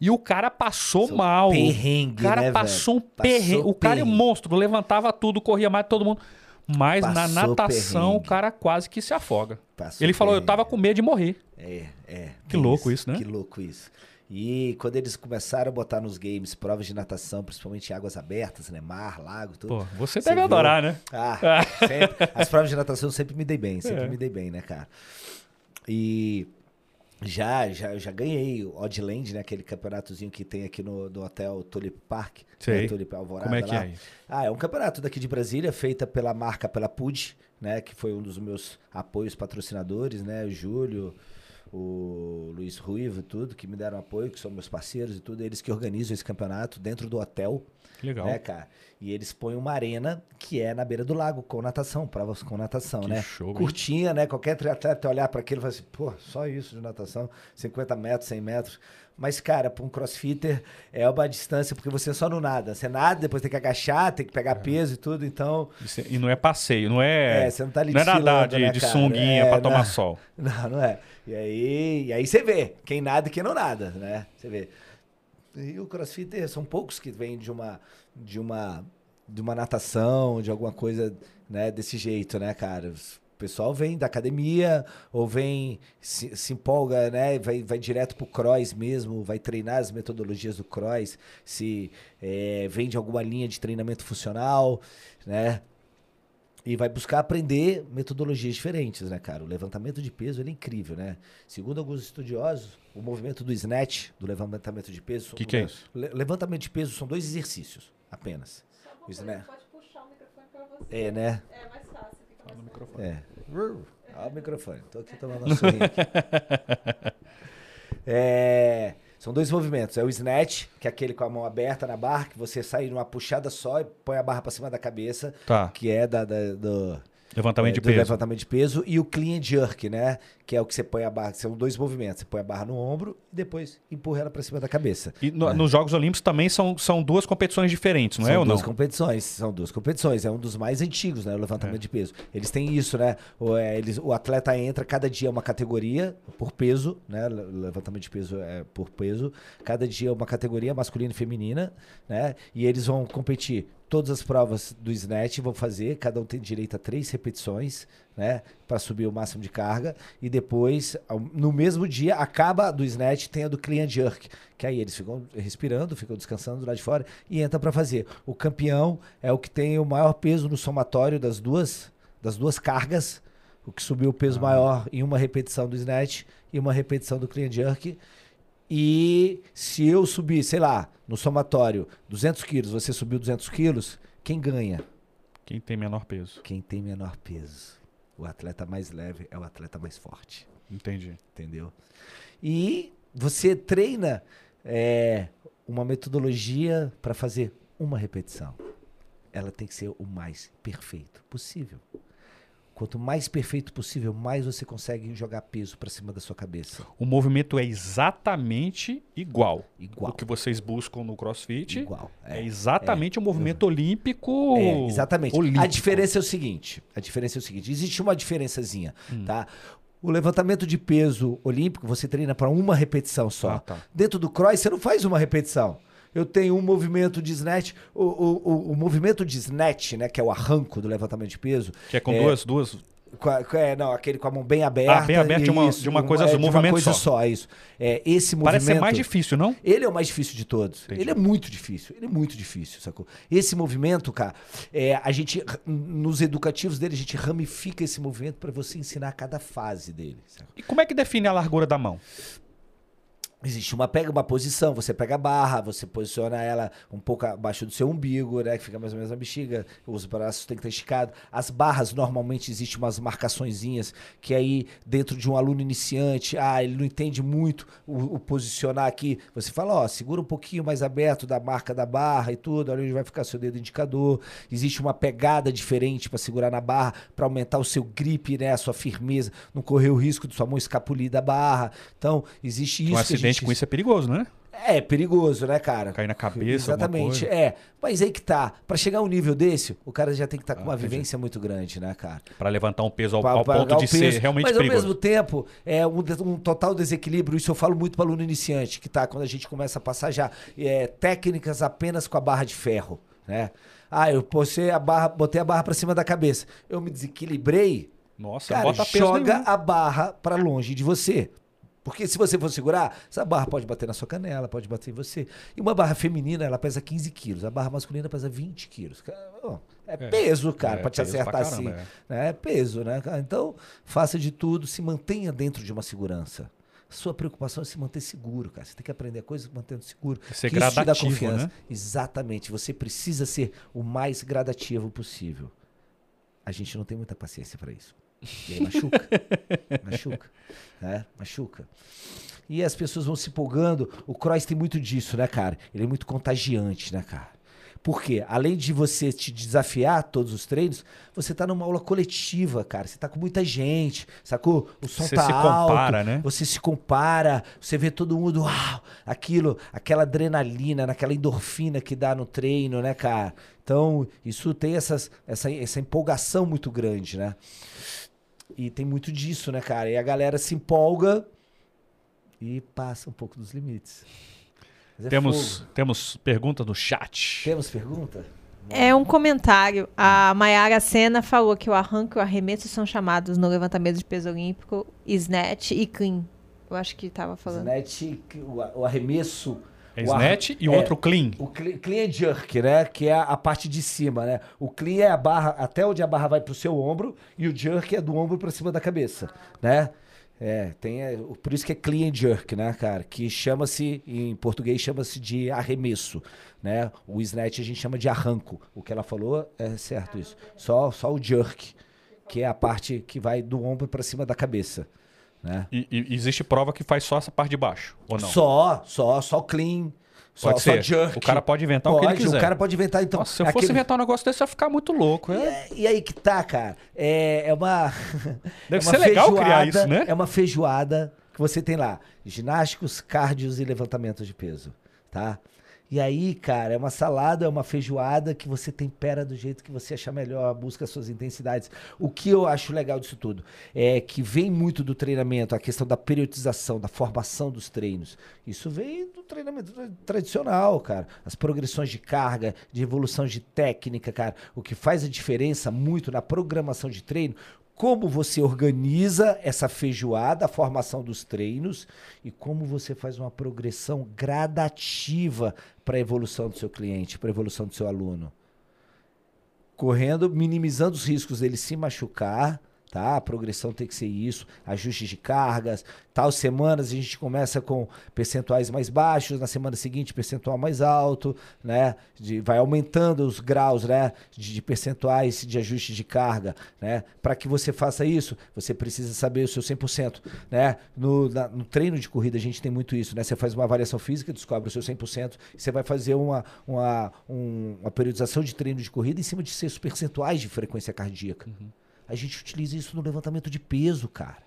E o cara passou Sou mal. perrengue, o cara né, passou um velho? Passou perrengue. O cara é um perrengue. monstro, levantava tudo, corria mais todo mundo. Mas na Passou natação o perrengue. cara quase que se afoga. Passou Ele falou, eu perrengue. tava com medo de morrer. É, é. Que é louco isso, né? Que louco isso. E quando eles começaram a botar nos games provas de natação, principalmente em águas abertas, né? Mar, lago, tudo. Pô, você deve viu? adorar, né? Ah, sempre. As provas de natação sempre me dei bem, sempre É. me dei bem, né, cara? E Já, já, já ganhei o Oddland, né? Aquele campeonatozinho que tem aqui no, no hotel Tulip Park. Sei. Né, Tulip Alvorada Como é que lá. é isso? Ah, é um campeonato daqui de Brasília, feita pela marca, pela PUD, né? Que foi um dos meus apoios patrocinadores, né? O Júlio, o Luiz Ruivo e tudo, que me deram apoio, que são meus parceiros e tudo. Eles que organizam esse campeonato dentro do hotel, Que legal. né, cara? E eles põem uma arena que é na beira do lago, com natação, provas com natação, Que né? show, hein? Curtinha, né? Qualquer triatleta olhar para aquilo e falar assim, pô, só isso de natação, 50 metros, 100 metros. Mas, cara, para um crossfitter é uma distância, porque você só não nada. Você nada, depois tem que agachar, tem que pegar peso e tudo, então... Isso- E não é passeio, não é. É, você não tá ali não é nadar de, né, de sunguinha É, pra tomar não. sol. Não, não é. E aí, e aí você vê quem nada e quem não nada, né? Você vê. E o crossfitter são poucos que vêm de uma de uma de uma natação, de alguma coisa, né, desse jeito, né, cara? O pessoal vem da academia ou vem se, se empolga, né, vai, vai direto pro cross mesmo, vai treinar as metodologias do cross, se é, vem de alguma linha de treinamento funcional, né? E vai buscar aprender metodologias diferentes, né, cara? O levantamento de peso ele é incrível, né? Segundo alguns estudiosos, o movimento do snatch, do levantamento de peso. Que que é isso? Le- levantamento de peso são dois exercícios apenas. Só uma coisa, né? pode puxar o microfone pra você. É, né? É fica mais fácil. É. Olha o microfone. Tô aqui tomando uma surrinha aqui. É, São dois movimentos. É o snatch, que é aquele com a mão aberta na barra, que você sai numa puxada só e põe a barra pra cima da cabeça, Tá. que é da, da- do, Levantamento é, de peso. levantamento de peso e o clean and jerk, né? Que é o que você põe a barra. São dois movimentos. Você põe a barra no ombro e depois empurra ela pra cima da cabeça. E no- nos Jogos Olímpicos também são, são duas competições diferentes, não são é ou não? duas competições, são duas competições. É um dos mais antigos, né? O levantamento É. de peso. Eles têm isso, né? O, é, eles, o atleta entra, cada dia é uma categoria por peso, né? Le- Levantamento de peso é por peso. Cada dia é uma categoria masculina e feminina, né? E eles vão competir. Todas as provas do snatch vão fazer, cada um tem direito a três repetições, né? Para subir o máximo de carga. E depois, no mesmo dia, acaba do snatch, tem a do clean and jerk. Que aí eles ficam respirando, ficam descansando lá de fora e entra para fazer. O campeão é o que tem o maior peso no somatório das duas, das duas cargas. O que subiu o peso maior em uma repetição do snatch e uma repetição do clean and jerk. E se eu subir, sei lá, no somatório 200 quilos, você subiu 200 quilos, quem ganha? Quem tem menor peso. Quem tem menor peso. O atleta mais leve é o atleta mais forte. Entendi. Entendeu? E você treina é, uma metodologia para fazer uma repetição. Ela tem que ser o mais perfeito possível. Quanto mais perfeito possível, mais você consegue jogar peso para cima da sua cabeça. O movimento é exatamente igual. Igual. O que vocês buscam no CrossFit Igual. é, exatamente o movimento olímpico. É, exatamente. olímpico. A diferença é o seguinte: a diferença é o seguinte: existe uma diferençazinha, Hum. tá? O levantamento de peso olímpico você treina para uma repetição só. Ah, tá. Dentro do cross você não faz uma repetição. Eu tenho um movimento de snatch, o, o, o, o movimento de snatch, né, que é o arranco do levantamento de peso. Que é com É, duas, duas. é, não, aquele com a mão bem aberta. Ah, bem aberta de uma- isso, de uma coisa- é, um movimento uma coisa só. só, isso. É, esse Parece ser movimento. mais difícil, não? Ele é o mais difícil de todos. Entendi. Ele é muito difícil. Ele é muito difícil, sacou? Esse movimento, cara, é, a gente, nos educativos dele, a gente ramifica esse movimento para você ensinar cada fase dele. sacou? E como é que define a largura da mão? Existe uma pega, uma posição, você pega a barra, você posiciona ela um pouco abaixo do seu umbigo, né? Que fica mais ou menos na bexiga, os braços têm que estar esticados. As barras, normalmente, existem umas marcaçõezinhas que aí, dentro de um aluno iniciante, ah, ele não entende muito o, o posicionar aqui. Você fala, ó, segura um pouquinho mais aberto da marca da barra e tudo, olha onde vai ficar seu dedo indicador. Existe uma pegada diferente para segurar na barra, para aumentar o seu grip, né? A sua firmeza, não correr o risco de sua mão escapulir da barra. Então, existe isso. um gente- com isso é perigoso, né? é perigoso, né, cara? Cair na cabeça, Exatamente, é. Mas aí que tá. Pra chegar a um nível desse, o cara já tem que estar com Ah, uma entendi. vivência muito grande, né, cara? Pra levantar um peso ao, Pra- ao pra ponto de o ser peso. realmente Mas perigoso. ao mesmo tempo, é um, um total desequilíbrio. Isso eu falo muito para aluno iniciante, que tá quando a gente começa a passar já é, técnicas apenas com a barra de ferro, né? Ah, eu postei a barra, botei a barra para cima da cabeça. Eu me desequilibrei, Nossa, cara, bota peso joga nenhum. a barra para longe de você. Porque se você for segurar, essa barra pode bater na sua canela, pode bater em você. E uma barra feminina, ela pesa 15 quilos. A barra masculina pesa 20 quilos. Ó, É, peso, cara, é pra te peso pra acertar caramba, assim. né? É peso, né? Então, faça de tudo, se mantenha dentro de uma segurança. Sua preocupação é se manter seguro, cara. Você tem que aprender a coisa mantendo seguro. Ser que isso te dá gradativo, confiança. né? Exatamente. Você precisa ser o mais gradativo possível. A gente não tem muita paciência para isso. E aí machuca. machuca. Né? Machuca. E as pessoas vão se empolgando. O cross tem muito disso, né, cara? Ele é muito contagiante, né, cara? Por quê? Além de você te desafiar todos os treinos, você tá numa aula coletiva, cara. Você tá com muita gente, sacou? O som Você tá se alto. compara, né? Você se compara, você vê todo mundo, uau, aquilo, aquela adrenalina, naquela endorfina que dá no treino, né, cara? Então, isso tem essas, essa, essa empolgação muito grande, né? E tem muito disso, né, cara? E a galera se empolga e passa um pouco dos limites. É Temos, fogo. temos pergunta no chat. Temos pergunta? É um comentário. A Mayara Senna falou que o arranque e o arremesso são chamados no levantamento de peso olímpico snatch e clean. Eu acho que tava falando. Snatch, o arremesso. É snatch e o é, outro clean. O cle- clean and jerk, né? Que é a parte de cima, né? O clean é a barra, até onde a barra vai pro seu ombro, e o jerk é do ombro pra cima da cabeça, né? É, tem, é, por isso que é clean jerk, né, cara? Que chama-se, em português, chama-se de arremesso, né? O snatch a gente chama de arranco. O que ela falou é certo isso. Só, só o jerk, que é a parte que vai do ombro pra cima da cabeça, né? E, e existe prova que faz só essa parte de baixo, ou não? Só, só, só clean. Só, Pode só ser. jerk. O cara pode inventar o que ele Pode, quiser. O cara pode inventar, então. Nossa, se eu é fosse aquele- inventar um negócio desse, eu ia ficar muito louco. E, É. é- e aí que tá, cara. É, é uma. Deve é uma ser legal criar isso, né? É uma feijoada que você tem lá: ginásticos, cardios e levantamentos de peso, tá? E aí, cara, é uma salada, é uma feijoada que você tempera do jeito que você achar melhor, busca as suas intensidades. O que eu acho legal disso tudo é que vem muito do treinamento, a questão da periodização, da formação dos treinos. Isso vem do treinamento tra- tradicional, cara. As progressões de carga, de evolução de técnica, cara. O que faz a diferença muito na programação de treino, como você organiza essa feijoada, a formação dos treinos e como você faz uma progressão gradativa para a evolução do seu cliente, para a evolução do seu aluno. Correndo, minimizando os riscos dele se machucar, tá? A progressão tem que ser isso, ajustes de cargas, tal semanas a gente começa com percentuais mais baixos, na semana seguinte percentual mais alto, né? De- vai aumentando os graus, né? De, de percentuais de ajuste de carga, né? Para que você faça isso, você precisa saber o seu 100%, né? No, na- no treino de corrida a gente tem muito isso, né? Você faz uma avaliação física, descobre o seu 100%, e você vai fazer uma, uma, um- uma periodização de treino de corrida em cima de seus percentuais de frequência cardíaca. A gente utiliza isso no levantamento de peso, cara.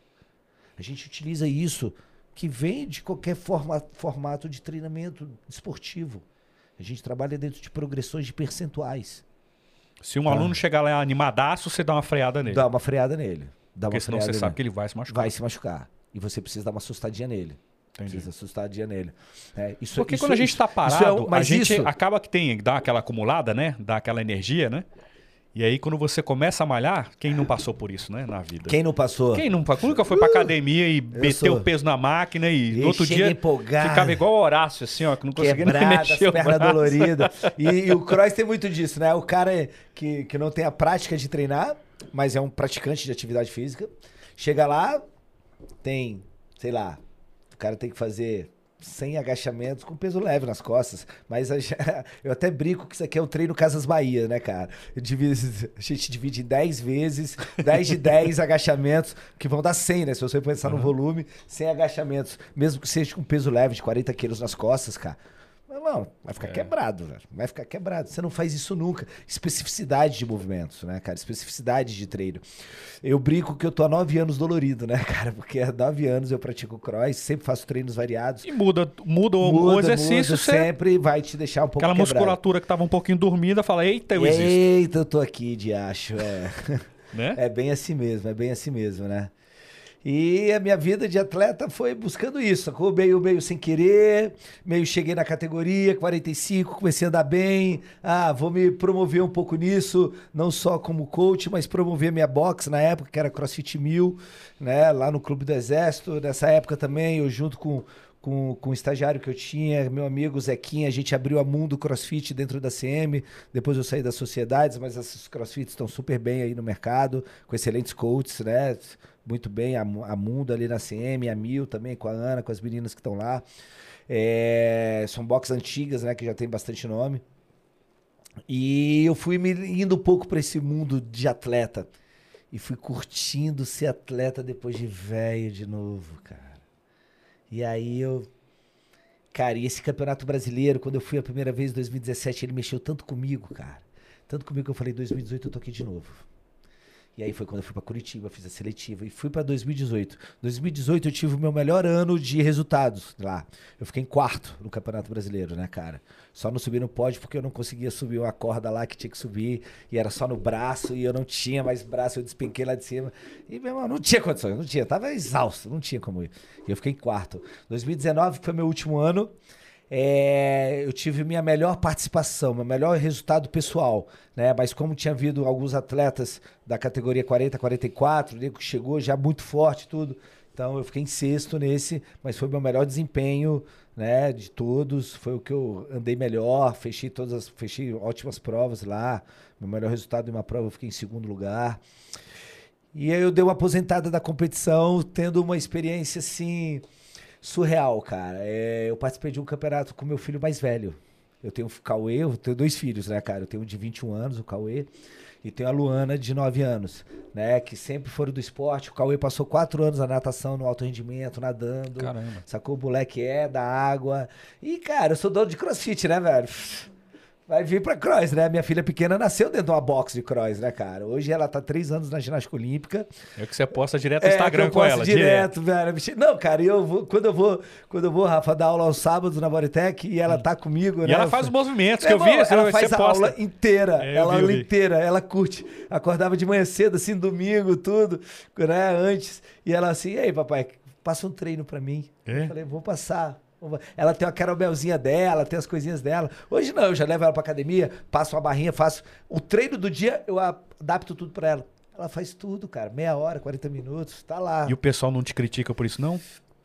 A gente utiliza isso que vem de qualquer forma, formato de treinamento esportivo. A gente trabalha dentro de progressões de percentuais. Se um aluno chegar lá animadaço, você dá uma freada nele. Dá uma freada nele. Dá uma Porque senão você freada sabe nele. que ele vai se machucar. vai se machucar. E você precisa dar uma assustadinha nele. Entendi. Precisa assustadinha nele. É, isso, Porque isso- quando a gente isso- tá isso parado, é a mas gente isso, acaba que tem, dá aquela acumulada, né? Dá aquela energia, né? E aí quando você começa a malhar, quem não passou por isso, né? Na vida. quem não passou? Quem nunca, nunca foi pra academia e meteu o peso na máquina e, E no outro dia empolgado. ficava igual o Horácio, assim, ó, que não conseguia nem quebrada, as mexer o pernas doloridas. E, e o cross tem muito disso, né? O cara que, que não tem a prática de treinar, mas é um praticante de atividade física. Chega lá, tem, sei lá, o cara tem que fazer 100 agachamentos com peso leve nas costas. Mas eu até brinco que isso aqui é o treino Casas Bahia, né, cara? Eu divido- a gente divide em 10 vezes, 10 de 10 agachamentos, que vão dar 100, né? Se você pensar no volume, 100 agachamentos, mesmo que seja com peso leve de 40 quilos nas costas, cara. Meu irmão, vai ficar quebrado, velho. Vai ficar quebrado. Você não faz isso nunca. Especificidade de movimentos, né, cara? Especificidade de treino. Eu brinco que eu tô há nove anos dolorido, né, cara? Porque há nove anos eu pratico cross, sempre faço treinos variados. E muda, muda, o- Muda, o exercício, muda, você, sempre vai te deixar um pouco aquela quebrado. musculatura que tava um pouquinho dormida, fala, eita, eu existo. Eita, eu tô aqui, de acho. É. Né? é bem assim mesmo, é bem assim mesmo, né? E a minha vida de atleta foi buscando isso, sacou? Meio, meio sem querer, meio cheguei na categoria 45, comecei a andar bem. Ah, vou me promover um pouco nisso, não só como coach, mas promover minha box na época, que era CrossFit 1000, né? Lá no Clube do Exército. Nessa época também, eu junto com, com, com o estagiário que eu tinha, meu amigo Zequinha, a gente abriu a Mundo CrossFit dentro da CM, depois eu saí das sociedades, mas esses CrossFits estão super bem aí no mercado, com excelentes coaches, né? Muito bem, a, a Mundo ali na CM, a Mil também, com a Ana, com as meninas que estão lá. É, são boxes antigas, né? Que já tem bastante nome. E eu fui me indo um pouco para esse mundo de atleta. E fui curtindo ser atleta depois de velho de novo, cara. E aí eu. Cara, e esse campeonato brasileiro, quando eu fui a primeira vez em 2017, ele mexeu tanto comigo, cara. Tanto comigo que eu falei, 2018 eu tô aqui de novo. E aí foi quando eu fui pra Curitiba, fiz a seletiva e fui pra 2018. 2018 eu tive o meu melhor ano de resultados lá. Eu fiquei em quarto no Campeonato Brasileiro, né, cara? Só não subi no pódio porque eu não conseguia subir uma corda lá que tinha que subir e era só no braço e eu não tinha mais braço, eu despenquei lá de cima. E, meu irmão, não tinha condições, não tinha, tava exausto, não tinha como ir. E eu fiquei em quarto. 2019 foi meu último ano. É, eu tive minha melhor participação, meu melhor resultado pessoal, né? Mas como tinha havido alguns atletas da categoria 40, 44, o que chegou já muito forte tudo. Então eu fiquei em sexto nesse, mas foi meu melhor desempenho, né, de todos, foi o que eu andei melhor, fechei todas as, fechei ótimas provas lá. Meu melhor resultado em uma prova eu fiquei em segundo lugar. E aí eu dei uma aposentada da competição, tendo uma experiência assim surreal, cara. É, eu participei de um campeonato com meu filho mais velho. Eu tenho o Cauê, eu tenho dois filhos, né, cara? Eu tenho um de 21 anos, o Cauê, e tenho a Luana de 9 anos, né? Que sempre foram do esporte. O Cauê passou quatro anos na natação, no alto rendimento, nadando. Caramba. Sacou? O moleque é da água. E, cara, eu sou dono de crossfit, né, velho? Vai vir pra cross, né? Minha filha pequena nasceu dentro de uma box de cross, né, cara? Hoje ela tá três anos na ginástica olímpica. É que você posta direto no É, Instagram com ela. direto, velho. Bicho, Não, cara, eu vou, quando eu vou, quando eu vou, Rafa, dar aula aos sábados na Bodytech e ela tá comigo, E né? ela faz os movimentos Meu que eu vi. você- ela você faz a posta. aula inteira, É, ela vi, aula vi. inteira, ela curte. Acordava de manhã cedo, assim, domingo, tudo, né, antes. E ela assim, ei, papai, passa um treino pra mim. É? Eu falei, vou passar. Vou pa-" Ela tem a carambelzinha dela, tem as coisinhas dela. Hoje não, eu já levo ela pra academia, passo uma barrinha, faço. O treino do dia, eu adapto tudo pra ela. Ela faz tudo, cara. Meia hora, 40 minutos, tá lá. E o pessoal não te critica por isso, não?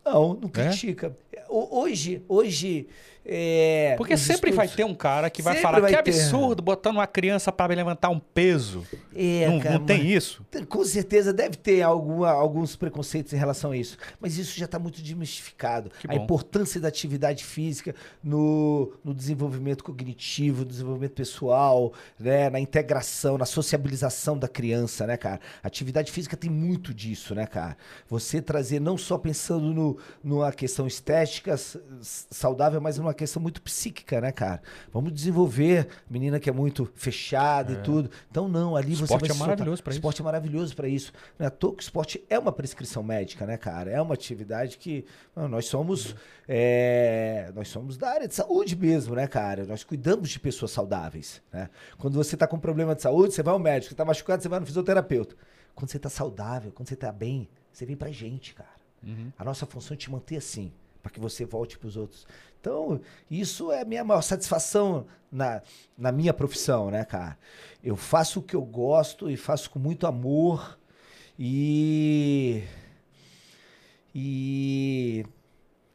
Não, não critica. O- Hoje, hoje. É, Porque sempre vai estudos- ter um cara que vai falar vai que ter. absurdo botando uma criança pra levantar um peso. É, não, cara, não tem isso? Com certeza deve ter alguma, alguns preconceitos em relação a isso, mas isso já está muito desmistificado. Que A bom. importância da atividade física no, no desenvolvimento cognitivo, no desenvolvimento pessoal, né, na integração, na sociabilização da criança, né, cara? A atividade física tem muito disso, né, cara? Você trazer não só pensando no, numa questão estética saudável, mas numa questão muito psíquica, né, cara? Vamos desenvolver menina que é muito fechada e tudo. Então não, ali você Esporte vai é se maravilhoso pra isso. Esporte é maravilhoso para isso. Não é à toa que o esporte é uma prescrição médica, né, cara? É uma atividade que mano, nós somos é, nós somos da área de saúde mesmo, né, cara? Nós cuidamos de pessoas saudáveis, né? Quando você tá com problema de saúde, você vai ao médico. Você tá machucado, você vai no fisioterapeuta. Quando você tá saudável, quando você tá bem, você vem pra gente, cara. A nossa função é te manter assim, para que você volte pros outros. Então, isso é a minha maior satisfação na, na minha profissão, né, cara? Eu faço o que eu gosto e faço com muito amor e. E.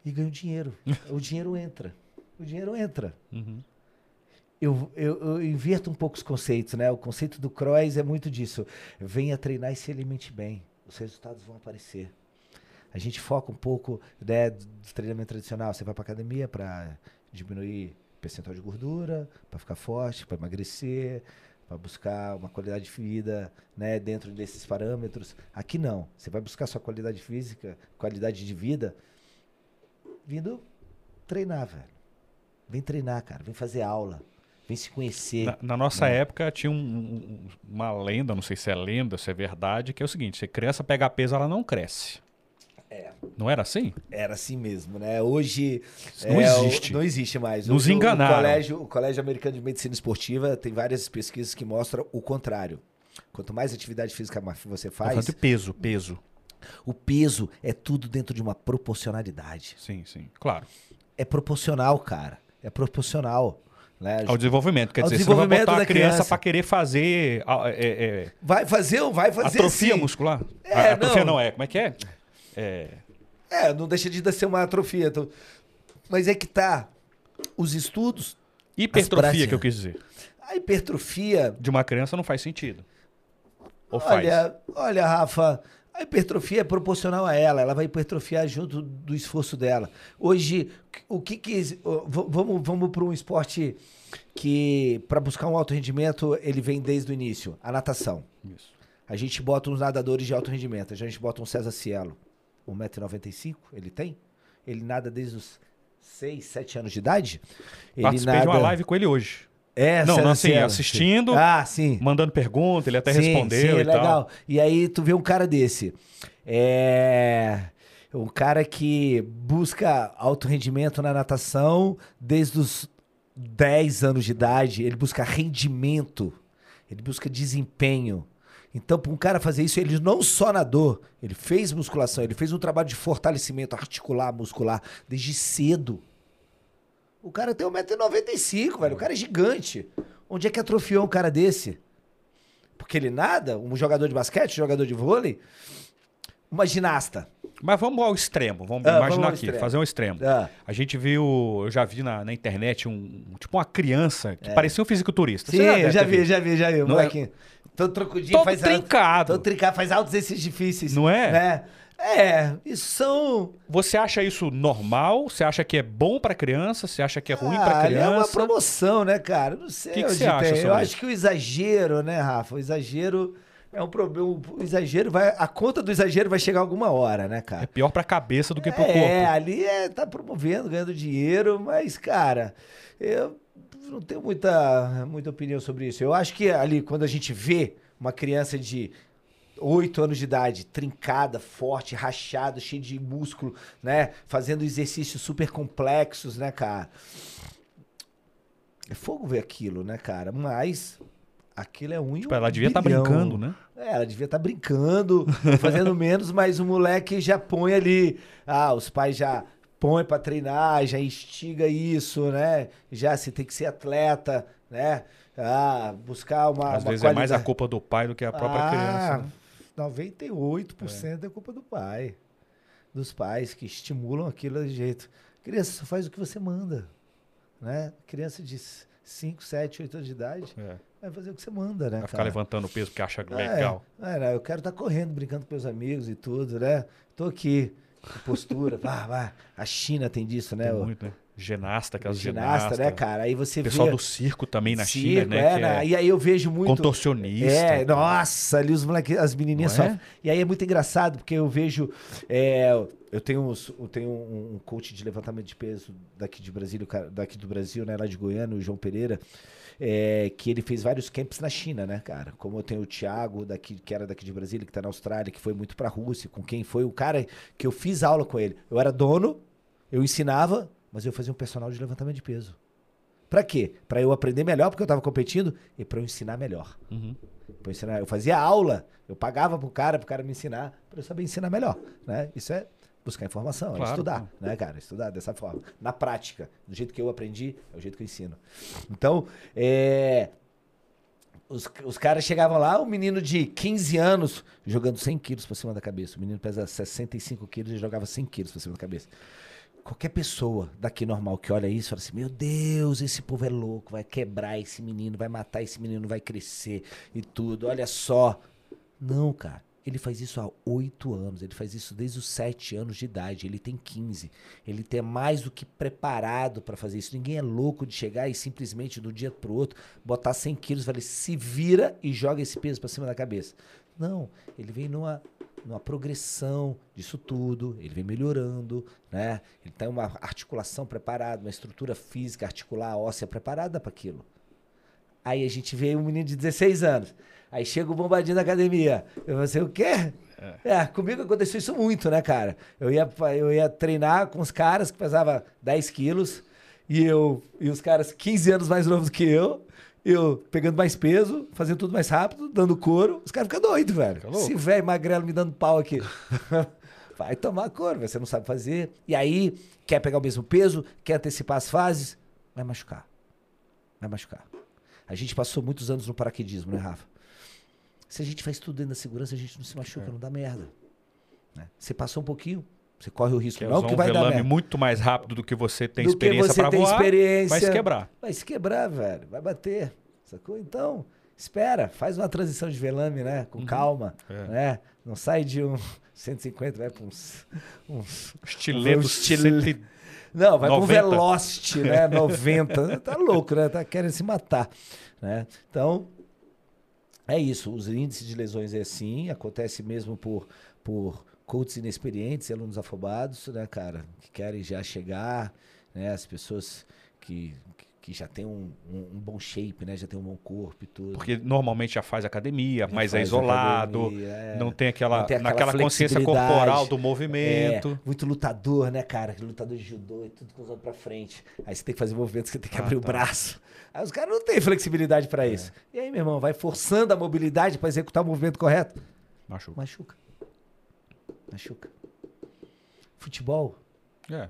E ganho dinheiro. o dinheiro entra. O dinheiro entra. Uhum. Eu, eu, eu inverto um pouco os conceitos, né? O conceito do Cross é muito disso. Venha treinar e se alimente bem. Os resultados vão aparecer. A gente foca um pouco né, do treinamento tradicional. Você vai para academia para diminuir percentual de gordura, para ficar forte, para emagrecer, para buscar uma qualidade de vida né, dentro desses parâmetros. Aqui não. Você vai buscar sua qualidade física, qualidade de vida, vindo treinar, velho. Vem treinar, cara. Vem fazer aula. Vem se conhecer. Na, na nossa né? época tinha um- um- uma lenda, não sei se é lenda, se é verdade, que é o seguinte: se criança pega peso, ela não cresce. É. Não era assim? Era assim mesmo, né? Hoje Não é, existe. não existe mais. Nos o- enganaram. O colégio, o colégio Americano de Medicina Esportiva tem várias pesquisas que mostram o contrário. Quanto mais atividade física você faz, de peso, peso. o peso é tudo dentro de uma proporcionalidade. Sim, sim. Claro. É proporcional, cara. É proporcional. Né? Ao desenvolvimento. Quer Ao dizer, você não vai desenvolvimento botar da a criança pra querer fazer ah, é, é, Vai fazer, vai fazer atrofia sim. muscular? É, atrofia não. não é. Como é que é? É. É, não deixa de ser uma atrofia. então- Mas é que tá. Os estudos. Hipertrofia práticas. que eu quis dizer. A hipertrofia. De uma criança não faz sentido. Ou faz? Olha, olha, Rafa, a hipertrofia é proporcional a ela. Ela vai hipertrofiar junto do esforço dela. Hoje, o que que. Vamos, vamos para um esporte que, para buscar um alto rendimento, ele vem desde o início a natação. Isso. A gente bota uns nadadores de alto rendimento. A gente bota um César Cielo, 1,95m, ele tem? Ele nada desde os 6, 7 anos de idade. Ele Participei de uma live com ele hoje. É, Não, não, assim, assistindo, Ah, sim. mandando pergunta, ele até Sim, respondeu sim, e legal. tal. E aí tu vê um cara desse. É. Um cara que busca alto rendimento na natação desde os 10 anos de idade. Ele busca rendimento. Ele busca desempenho. Então, para um cara fazer isso, ele não só nadou, ele fez musculação, ele fez um trabalho de fortalecimento articular, muscular, desde cedo. O cara tem 1,95m, velho. O cara é gigante. Onde é que atrofiou um cara desse? Porque ele nada? Um jogador de basquete, um jogador de vôlei? Uma ginasta. Mas vamos ao extremo, vamos Ah, imaginar vamos aqui, extremo. fazer um extremo. Ah, A gente viu, eu já vi na, na internet um, tipo uma criança que parecia um fisiculturista. sim, já ter vi, já vi, já vi. Não é? Todo trocudinho Todo faz trincado. Todo trincado, faz altos exercícios difíceis. Não é? Né? É, isso são. Você acha isso normal? Você acha que é bom pra criança? Você acha que é ruim Ah, pra ali É uma criança? promoção, né, cara? Não sei. Que que onde você acha. Eu acho que o exagero, né, Rafa? O exagero é um problema. O exagero vai. A conta do exagero vai chegar alguma hora, né, cara? É pior pra cabeça do que pro é, corpo. ali é, tá promovendo, ganhando dinheiro, mas, cara, eu não tenho muita, muita opinião sobre isso. Eu acho que ali, quando a gente vê uma criança de 8 anos de idade, trincada, forte, rachada, cheia de músculo, né? Fazendo exercícios super complexos, né, cara? É fogo ver aquilo, né, cara? Mas aquilo é um Tipo, um ela devia estar bilhão. brincando, né? É, ela devia estar brincando, fazendo menos, mas o moleque já põe ali. Ah, os pais já põem pra treinar, já instiga isso, né? Já se tem que ser atleta, né? Ah, buscar uma. Às uma vezes é mais a qualidade. culpa do pai do que a própria ah, criança. Né? 98% é. culpa do pai. Dos pais que estimulam aquilo de jeito. Criança só faz o que você manda. Né? Criança de 5, 7, 8 anos de idade É. vai fazer o que você manda, né? Vai ficar cara? levantando peso porque acha É, legal. É, né, eu quero estar correndo, brincando com meus amigos e tudo, né? Tô aqui, postura. vá, vá. A China tem disso, né? Tem muito, né? Ginasta, aquelas ginasta, ginastas. né, cara? Aí você O pessoal vê... do circo também na circo, China, né? é, né? é E aí eu vejo muito... contorcionista. É, nossa, ali os moleques, as menininhas Não é? E aí é muito engraçado, porque eu vejo. é, eu tenho, uns- eu tenho um, um coach de levantamento de peso daqui de Brasília, daqui do Brasil, né? Lá de Goiânia, o João Pereira. é, que ele fez vários camps na China, né, cara? Como eu tenho o Thiago, daqui, que era daqui de Brasília, que tá na Austrália, que foi muito pra Rússia, com quem foi o cara que eu fiz aula com ele. Eu era dono, eu ensinava, mas eu fazia um personal de levantamento de peso. Pra quê? Pra eu aprender melhor, porque eu tava competindo, e pra eu ensinar melhor. Uhum. Eu, ensinar, eu fazia aula, eu pagava pro cara, pro cara me ensinar, pra eu saber ensinar melhor, né? Isso é buscar informação, é Claro, estudar, claro. né, cara? Estudar dessa forma. Na prática, do jeito que eu aprendi, é o jeito que eu ensino. Então, é... Os, os caras chegavam lá, um menino de 15 anos jogando 100 quilos pra cima da cabeça. O menino pesa 65 quilos e jogava 100 quilos pra cima da cabeça. Qualquer pessoa daqui normal que olha isso fala assim: Meu Deus, esse povo é louco, vai quebrar esse menino, vai matar esse menino, vai crescer e tudo. Olha só. Não, cara. Ele faz isso há oito anos, ele faz isso desde os sete anos de idade, ele tem 15. Ele tem mais do que preparado para fazer isso. Ninguém é louco de chegar e simplesmente um dia pro outro botar 100 quilos e falar, se vira e joga esse peso para cima da cabeça. Não, ele vem numa, numa progressão disso tudo, ele vem melhorando, né? Ele tem uma articulação preparada, uma estrutura física, articular, óssea preparada para aquilo. Aí a gente vê um menino de 16 anos. Aí chega o bombadinho da academia. Eu falei assim, o quê? É. comigo aconteceu isso muito, né, cara? Eu ia, eu ia treinar com os caras que pesavam 10 quilos e, eu, e os caras 15 anos mais novos que eu. Eu pegando mais peso, fazendo tudo mais rápido, dando couro. Os caras ficam doidos, velho. Louco. Esse velho magrelo me dando pau aqui. Vai tomar couro, você não sabe fazer. E aí, quer pegar o mesmo peso, quer antecipar as fases, vai machucar. Vai machucar. A gente passou muitos anos no paraquedismo, né, Rafa? Se a gente faz tudo dentro da segurança, a gente não se machuca, É. não dá merda. né? Você passou um pouquinho, Você corre o risco. Que é não que um vai dar velame merda. muito mais rápido do que você tem Do experiência tem voar, experiência. vai se quebrar. Vai se quebrar, velho. Vai bater. Sacou? Então, espera. Faz uma transição de velame, né? Com calma. É. Né? Não sai de um 150, vai pra uns... uns... Estileto Um estil- 100 Não, vai 90. pro Velocity, né? 90. tá louco, né? Tá querendo se matar, né? Então, é isso. Os índices de lesões é assim. Acontece mesmo por, por coaches inexperientes e alunos afobados, né, cara? Que querem já chegar, né? As pessoas que, que já têm um, um, um bom shape, né? Já tem um bom corpo e tudo. Porque normalmente já faz academia, Já mas é faz isolado, academia, é. não tem aquela, Não tem aquela naquela consciência corporal do movimento. É, muito lutador, né, cara? Lutador de judô e tudo com os ombros pra frente. Aí você tem que fazer movimentos que tem que Ah, abrir o tá. braço. Aí os caras não têm flexibilidade pra isso. E aí, meu irmão, vai forçando a mobilidade pra executar o movimento correto. Machuca. Machuca. Machuca. Futebol. É.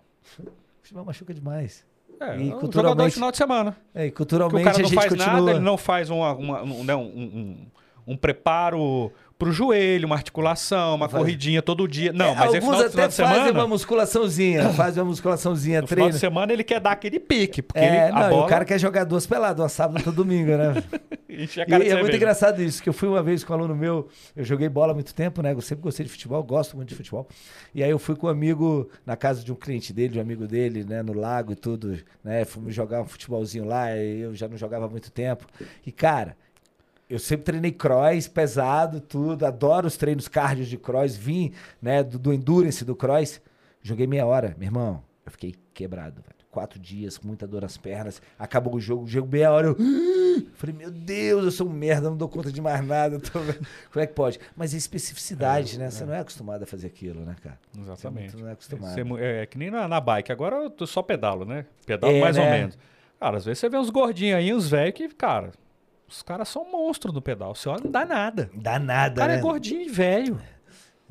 Futebol machuca demais. É, E um culturalmente- jogador de final de semana. É, e culturalmente o cara não faz continua. nada, ele não faz uma, uma- um, né, um, um- um preparo pro joelho, uma articulação, uma Faz- corridinha todo dia. Não, É, mas é alguns final, de- até final de fazem semana. uma musculaçãozinha, fazem uma musculaçãozinha, No final de semana ele quer dar aquele pique, porque É, ele, não, e bola o cara quer jogar duas peladas, uma sábado e domingo, né? E, de é muito engraçado isso, que eu fui uma vez com um aluno meu, eu joguei bola há muito tempo, né? Eu sempre gostei de futebol, gosto muito de futebol. E aí eu fui com um amigo na casa de um cliente dele, de um amigo dele, né? No lago e tudo, né? Fomos jogar um futebolzinho lá, e eu já não jogava há muito tempo. E, cara, eu sempre treinei cross, pesado, tudo, adoro os treinos cardio de cross, vim, né, do, do endurance do cross. Joguei meia hora, meu irmão, eu fiquei quebrado, velho. Quatro dias, com muita dor nas pernas. Acabou o jogo, jogo meia hora, eu... Falei, meu Deus, eu sou um merda, não dou conta de mais nada. tô. Como é que pode? Mas é especificidade, né? Você não é acostumado a fazer aquilo, né, cara? Exatamente. Você não é acostumado. Você mu- é, que nem na, na bike. Agora eu tô só pedalo, né? Pedalo É, mais ou né? menos. Cara, às vezes você vê uns gordinhos aí, uns velhos que, cara, os caras são monstros no pedal. Você olha, não dá nada. Dá O nada, cara né? é gordinho e velho.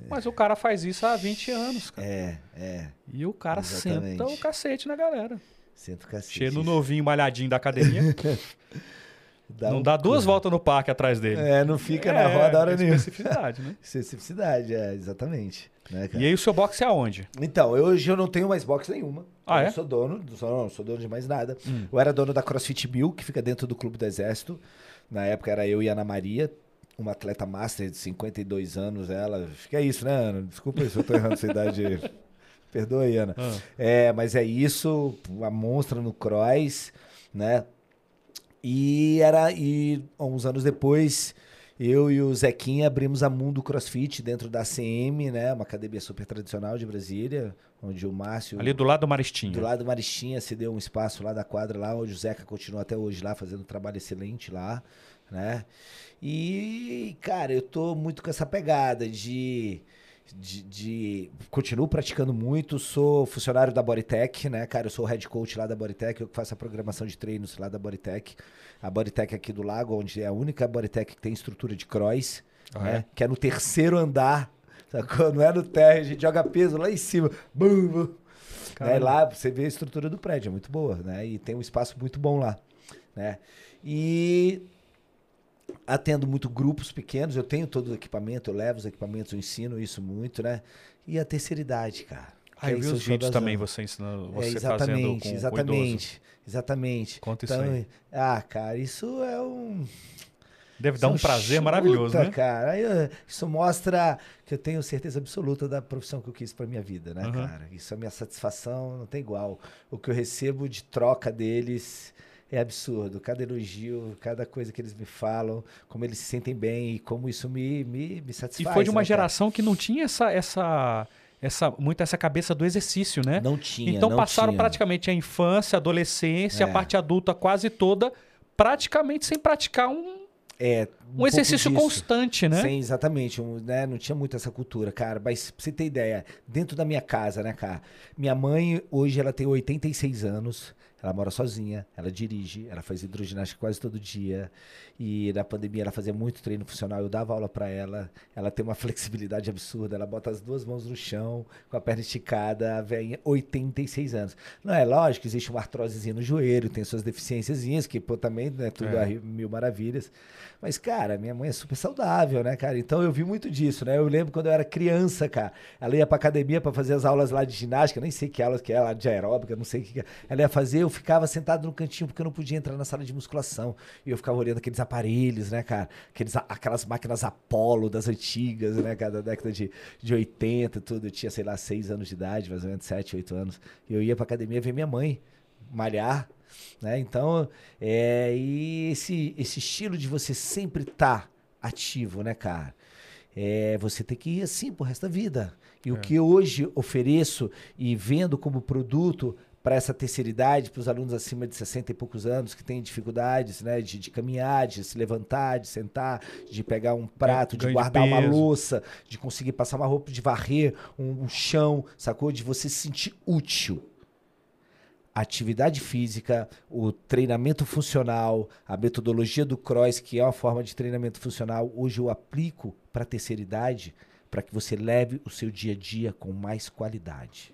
Mas o cara faz isso há 20 anos, cara. É, é. E o cara Exatamente. senta o cacete na galera. Senta o cacete. Cheio no novinho malhadinho da academia. Dá não um dá duas voltas no parque atrás dele. É, não fica na roda a hora é nenhuma. especificidade, né? Especificidade, é, exatamente. Né? E aí o seu boxe é aonde? Então, hoje eu não tenho mais box nenhuma. Ah, eu é? não sou dono, não sou, não sou dono de mais nada. Hum. Eu era dono da CrossFit Mil, que fica dentro do Clube do Exército. Na época era eu e a Ana Maria, uma atleta master de 52 anos, ela. Que é isso, né, Ana? Desculpa se eu tô errando essa idade. Perdoa aí, Ana. Ah. É, mas é isso, uma monstra no cross, né? E era e uns anos depois, eu e o Zequinha abrimos a Mundo CrossFit dentro da ACM, né? Uma academia super tradicional de Brasília, onde o Márcio Ali do lado do Maristinho. do lado do Maristinha se deu um espaço lá da quadra lá, onde o Zeca continua até hoje lá fazendo um trabalho excelente lá, né? E, cara, eu tô muito com essa pegada de de, de- continuo praticando muito, sou funcionário da Bodytech, né, cara, eu sou o head coach lá da Bodytech, eu que faço a programação de treinos lá da Bodytech. A Bodytech aqui do Lago, onde é a única Bodytech que tem estrutura de cross, Ah, né, é? que é no terceiro andar, sacou? Não é no térreo, a gente joga peso lá em cima. Bum, bum. Né, lá você vê a estrutura do prédio, é muito boa, né? E tem um espaço muito bom lá, né? E atendo muito grupos pequenos, eu tenho todo o equipamento, eu levo os equipamentos, eu ensino isso muito, né? E a terceira idade, cara. Ah, eu vi são os vídeos também, as- você ensinando, é, você fazendo exatamente, com, com exatamente, exatamente. Conta isso Então, aí. Ah, cara, isso é um Deve dar um isso é prazer chuta, maravilhoso, né? cara. Aí, eh, Isso mostra que eu tenho certeza absoluta da profissão que eu quis pra minha vida, né, Uhum. cara? Isso é minha satisfação, não tem igual. O que eu recebo de troca deles é absurdo. Cada elogio, cada coisa que eles me falam, como eles se sentem bem e como isso me, me, me E satisfaz. foi de uma né, cara? geração que não tinha essa, essa, essa, muito essa cabeça do exercício, né? Não tinha. então não passaram tinha. praticamente a infância, a adolescência, a É. parte adulta quase toda, praticamente sem praticar um, É, um, pouco exercício disso. constante, né? Sim, exatamente. um, né, não tinha muito essa cultura, cara. Mas pra você ter ideia, dentro da minha casa, né, cara? Minha mãe, hoje, ela tem 86 anos. Ela mora sozinha, ela dirige, ela faz hidroginástica quase todo dia. E na pandemia ela fazia muito treino funcional, eu dava aula pra ela. Ela tem uma flexibilidade absurda, ela bota as duas mãos no chão, com a perna esticada, a velhinha, 86 anos. Não é lógico, existe uma artrosezinha no joelho, tem suas deficiênciazinhas, que pô, também não é tudo É. a mil maravilhas. Mas, cara, minha mãe é super saudável, né, cara? Então eu vi muito disso, né? Eu lembro quando eu era criança, cara, ela ia pra academia pra fazer as aulas lá de ginástica, nem sei que aulas que é lá de aeróbica, não sei o que que é. ela ia fazer, eu ficava sentado no cantinho porque eu não podia entrar na sala de musculação. E eu ficava olhando aqueles aparelhos, né, cara? Aqueles, aquelas máquinas Apollo das antigas, né, cara, da década de, de 80 e tudo. Eu tinha, sei lá, seis anos de idade, mais ou menos, sete, oito anos. E eu ia pra academia ver minha mãe malhar, né? Então, é, e esse, esse estilo de você sempre estar tá ativo, né, cara? É, você tem que ir assim pro resto da vida. E é. o que eu hoje ofereço e vendo como produto para essa terceira idade, para os alunos acima de 60 e poucos anos que têm dificuldades né, de, de, caminhar, de se levantar, de sentar, de pegar um prato, de guardar de uma louça, de conseguir passar uma roupa, de varrer um, um chão, sacou? De você se sentir útil atividade física, o treinamento funcional, a metodologia do CROSS, que é uma forma de treinamento funcional, hoje eu aplico para a terceira idade para que você leve o seu dia a dia com mais qualidade.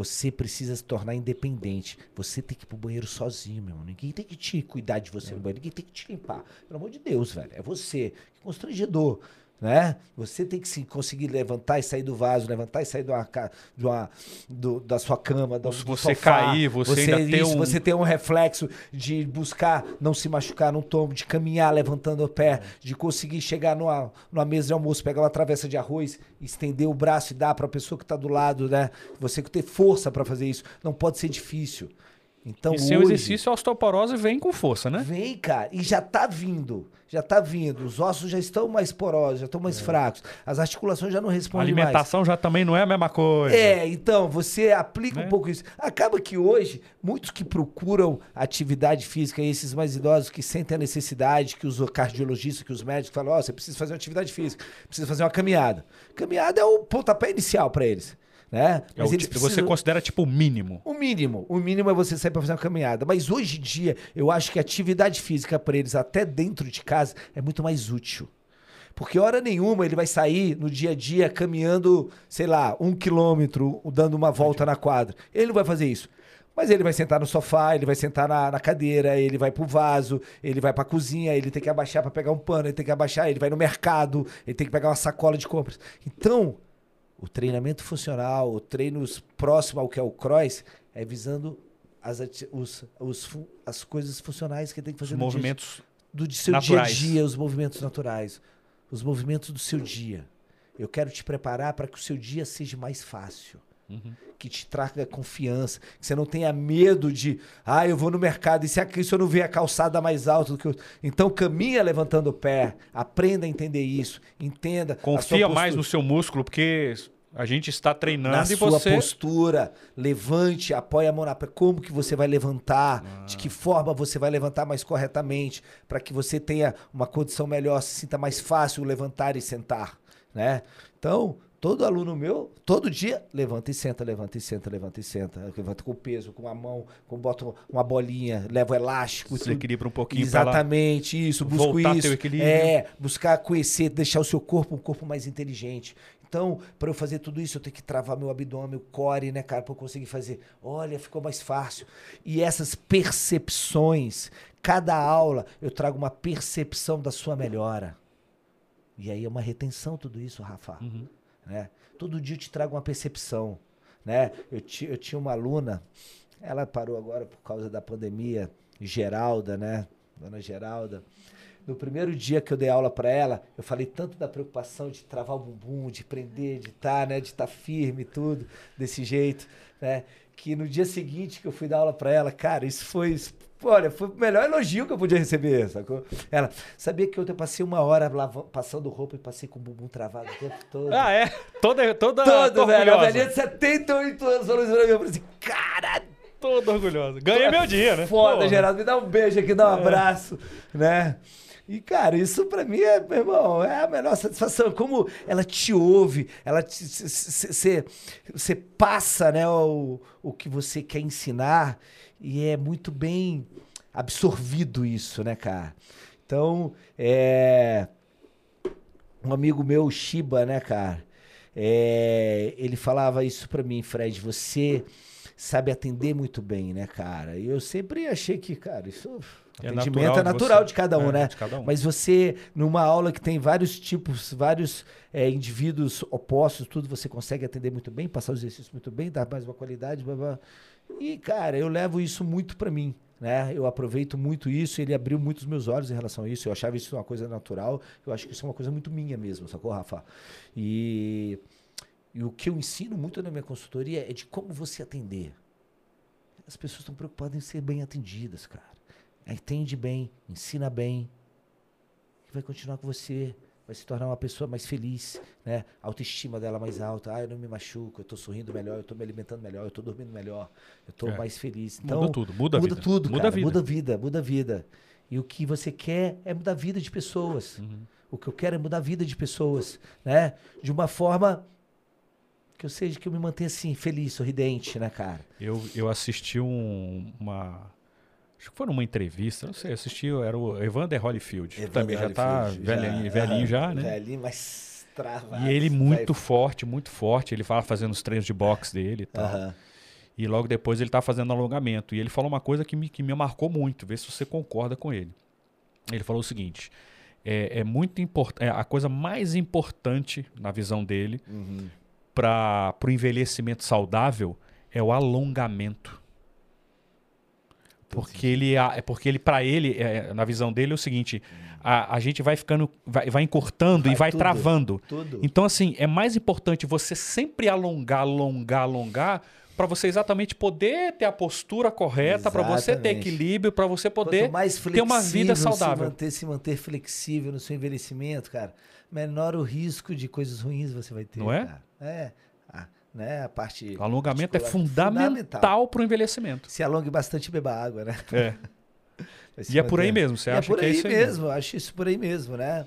Você precisa se tornar independente. Você tem que ir pro banheiro sozinho, meu. Ninguém tem que te cuidar de você é. no banheiro. Ninguém tem que te limpar. Pelo amor de Deus, velho. É você. Que constrangedor né? Você tem que se conseguir levantar e sair do vaso, levantar e sair de uma, de uma do, da sua cama, do, do você sofá. cair, você, você ainda isso, tem um... você tem um reflexo de buscar não se machucar num tombo, de caminhar levantando o pé, de conseguir chegar numa, numa mesa de almoço, pegar uma travessa de arroz, estender o braço e dar para a pessoa que está do lado, né? Você ter força para fazer isso, não pode ser difícil. Então, e seu exercício a osteoporose vem com força, né? Vem, cara, e já tá vindo. Já tá vindo. Os ossos já estão mais porosos, já estão mais é. fracos. As articulações já não respondem mais. A alimentação mais. já também não é a mesma coisa. É, então, você aplica né? um pouco isso. Acaba que hoje, muitos que procuram atividade física, esses mais idosos que sentem a necessidade, que os cardiologistas, que os médicos falam, ó, oh, você precisa fazer uma atividade física, precisa fazer uma caminhada. Caminhada é o pontapé inicial para eles né? É Mas eles precisam... Você considera tipo o mínimo? O mínimo. O mínimo é você sair para fazer uma caminhada. Mas hoje em dia, eu acho que a atividade física para eles, até dentro de casa, é muito mais útil. Porque hora nenhuma ele vai sair no dia a dia caminhando, sei lá, um quilômetro, dando uma volta na quadra. Ele não vai fazer isso. Mas ele vai sentar no sofá, ele vai sentar na, na cadeira, ele vai pro vaso, ele vai pra cozinha, ele tem que abaixar para pegar um pano, ele tem que abaixar, ele vai no mercado, ele tem que pegar uma sacola de compras. Então, o treinamento funcional, o treino próximo ao que é o cross, é visando as, os, os, as coisas funcionais que tem que fazer os no movimentos dia, do seu naturais. dia a dia, os movimentos naturais, os movimentos do seu dia. Eu quero te preparar para que o seu dia seja mais fácil. Uhum. Que te traga confiança, que você não tenha medo de, ah, eu vou no mercado e se aqui se eu não ver a calçada mais alta do que eu. Então caminha levantando o pé, aprenda a entender isso, entenda. Confia mais no seu músculo, porque a gente está treinando na e sua você... postura, levante, apoie a mão na como que você vai levantar, ah. de que forma você vai levantar mais corretamente, para que você tenha uma condição melhor, se sinta mais fácil levantar e sentar, né? Então, Todo aluno meu, todo dia, levanta e senta, levanta e senta, levanta e senta. Levanta com peso, com a mão, com bota uma bolinha, leva o elástico. Se equilibra um pouquinho Exatamente, isso. Busco isso. Teu equilíbrio. É, buscar conhecer, deixar o seu corpo um corpo mais inteligente. Então, para eu fazer tudo isso, eu tenho que travar meu abdômen, o core, né, cara, para eu conseguir fazer. Olha, ficou mais fácil. E essas percepções, cada aula eu trago uma percepção da sua melhora. E aí é uma retenção tudo isso, Rafa. Uhum. Né? Todo dia eu te trago uma percepção. Né? Eu, eu tinha uma aluna, ela parou agora por causa da pandemia, Geralda, né? Dona Geralda. No primeiro dia que eu dei aula para ela, eu falei tanto da preocupação de travar o bumbum, de prender, de estar, tá, né, de estar tá firme tudo, desse jeito, né? Que no dia seguinte que eu fui dar aula para ela, cara, isso foi Olha, foi o melhor elogio que eu podia receber, sacou? Ela, sabia que ontem eu passei uma hora lava, passando roupa e passei com o bumbum travado o tempo todo. Ah, é? Toda, toda, Todo, velho. A velhinha de 78 anos falou isso pra mim. Eu falei assim, cara... Todo orgulhosa. Ganhei meu dia, né? Foda, Pô. Geraldo. Me dá um beijo aqui, dá um é. abraço, né? E, cara, isso pra mim é, meu irmão, é a melhor satisfação. Como ela te ouve, ela você passa né, o, o que você quer ensinar e é muito bem absorvido isso, né, cara? Então, é. Um amigo meu, Shiba, né, cara? É, ele falava isso pra mim, Fred. Você sabe atender muito bem, né, cara? E eu sempre achei que, cara, isso É Atendimento natural é natural de cada um, É, né? cada um. Mas você, numa aula que tem vários tipos, vários é, indivíduos opostos, tudo, você consegue atender muito bem, passar os exercícios muito bem, dar mais uma qualidade, blá, blá. E, cara, eu levo isso muito pra mim, né? Eu aproveito muito isso, ele abriu muito os meus olhos em relação a isso. Eu achava isso uma coisa natural, eu acho que isso é uma coisa muito minha mesmo, sacou, Rafa? E, e o que eu ensino muito na minha consultoria é de como você atender. As pessoas estão preocupadas em ser bem atendidas, cara. Atende bem, ensina bem, que vai continuar com você, vai se tornar uma pessoa mais feliz, né? A autoestima dela mais alta. Ah, eu não me machuco, eu tô sorrindo melhor, eu tô me alimentando melhor, eu tô dormindo melhor, eu tô É. mais feliz. Muda Então, tudo, muda a muda vida. tudo, Muda cara. a vida. Muda a vida, muda a vida. E o que você quer é mudar a vida de pessoas. Uhum. O que eu quero é mudar a vida de pessoas, né? De uma forma que eu seja que eu me mantenha assim feliz, sorridente, né, cara? Eu, eu assisti um- uma. Acho que foi numa entrevista, não sei, assisti, era o Evander Holyfield. que também já tá Holyfield, velhinho, velhinho já, né? Velhinho, mas travado. E ele muito vai- forte, muito forte. Ele fala fazendo os treinos de boxe dele e tal. E logo depois ele tá fazendo alongamento. E ele falou uma coisa que me, que me marcou muito, vê se você concorda com ele. Ele falou o seguinte: é, é muito importante. a coisa mais importante, na visão dele, Uhum. para o envelhecimento saudável é o alongamento. Porque ele, é porque ele para ele, é, na visão dele, é o seguinte: a, a gente vai ficando, vai, vai encurtando Vai e vai tudo. travando. Tudo. Então, assim, é mais importante você sempre alongar, alongar, alongar, para você exatamente poder ter a postura correta, para você ter equilíbrio, para você poder ter uma vida flexível saudável. Se manter, se manter flexível no seu envelhecimento, cara, menor o risco de coisas ruins você vai ter. Não é? cara. É. Né? A parte. O alongamento é fundamental para o envelhecimento. Se alongue bastante e beba água, né? É. E é por aí mesmo. Você E é acha por que é aí isso aí mesmo, eu acho isso por aí mesmo, né?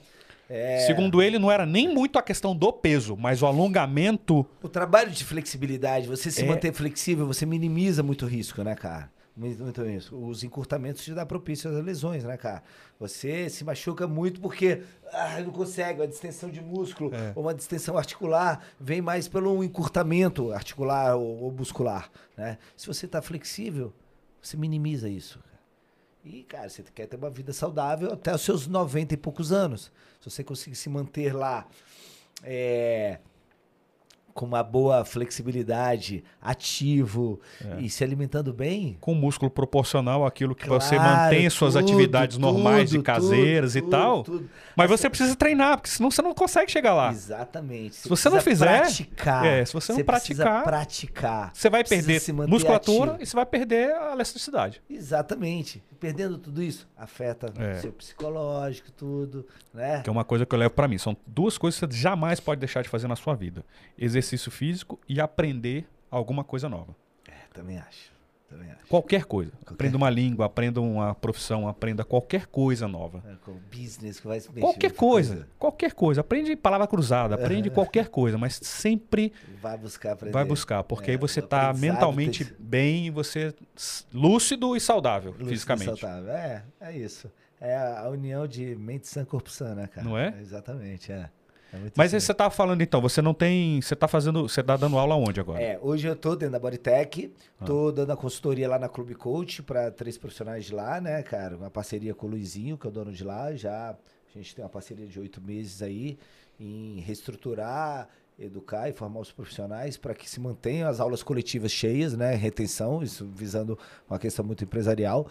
É, Segundo ele, não era nem muito a questão do peso, mas o alongamento. O trabalho de flexibilidade, você se É. manter flexível, você minimiza muito risco, né, cara? Muito, isso. Os encurtamentos te dão propício às lesões, né, cara? Você se machuca muito porque ah, não consegue, uma distensão de músculo É. ou uma distensão articular vem mais pelo encurtamento articular ou, ou muscular, né? Se você tá flexível, você minimiza isso. E, cara, você quer ter uma vida saudável até os seus 90 e poucos anos. Se você conseguir se manter lá é, com uma boa flexibilidade, ativo É. e se alimentando bem. com músculo proporcional àquilo que você claro, mantém suas tudo, atividades normais tudo, e caseiras tudo, e tal. tudo, tudo. Mas você precisa treinar, porque senão você não consegue chegar lá. Exatamente. Se você não fizer, praticar. é, se você não precisa praticar, praticar. Você vai perder musculatura ativo. e você vai perder a elasticidade. Exatamente. Perdendo tudo isso, afeta É. seu psicológico, tudo, né? Que é uma coisa que eu levo pra mim. São duas coisas que você jamais pode deixar de fazer na sua vida: exercício físico e aprender alguma coisa nova. É, também acho. Também acho. Qualquer coisa. Qualquer- Aprenda uma língua, aprenda uma profissão, aprenda qualquer coisa nova. É, com business que vai se mexer. Qualquer com coisa, qualquer coisa. Aprende palavra cruzada, aprende qualquer coisa, mas sempre Vai buscar aprender. vai buscar, porque É, aí você tá aprendizado mentalmente tem bem, você lúcido e saudável Lúcido e fisicamente. saudável. É, é isso. É a união de mente sã, corpo sã, né, cara? Não é? Exatamente, é. É Mas aí você tá falando então, você não tem, você tá fazendo, você tá dando aula onde agora? É, hoje eu tô dentro da Bodytech, Ah. tô dando a consultoria lá na Clube Coach para três profissionais de lá, né, cara? Uma parceria com o Luizinho, que é o dono de lá. Já a gente tem uma parceria de oito meses aí em reestruturar, educar e formar os profissionais para que se mantenham as aulas coletivas cheias, né? Retenção, isso visando uma questão muito empresarial.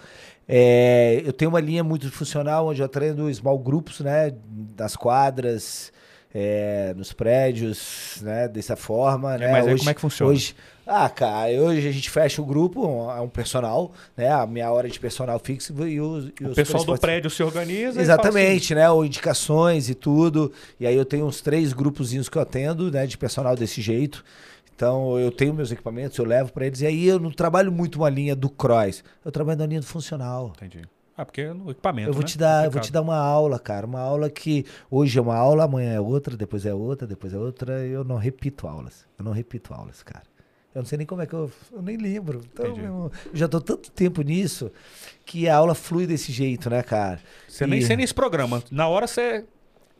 É, eu tenho uma linha muito funcional onde eu treino small grupos, né? Das quadras. É, nos prédios, né, dessa forma, né? mas hoje, como é que funciona? Hoje, ah, cara, hoje a gente fecha o grupo, um, é um personal, né? A minha hora de personal fixo e os, e O pessoal do prédio se organiza Exatamente, né? Ou indicações e tudo. E aí eu tenho uns três grupozinhos que eu atendo, né? De personal desse jeito. Então eu tenho meus equipamentos, eu levo para eles. E aí eu não trabalho muito uma linha do cross. Eu trabalho na linha do funcional. assim, Entendi. Ah, porque é no equipamento, Eu vou né? te dar, eu vou te dar uma aula, cara. Uma aula que hoje é uma aula, amanhã é outra, depois é outra, depois é outra. Eu não repito aulas. Eu não repito aulas, cara. Eu não sei nem como é que eu. Eu nem lembro. Então, eu já tô tanto tempo nisso que a aula flui desse jeito, né, cara? Você nem E- sei nesse programa. Na hora você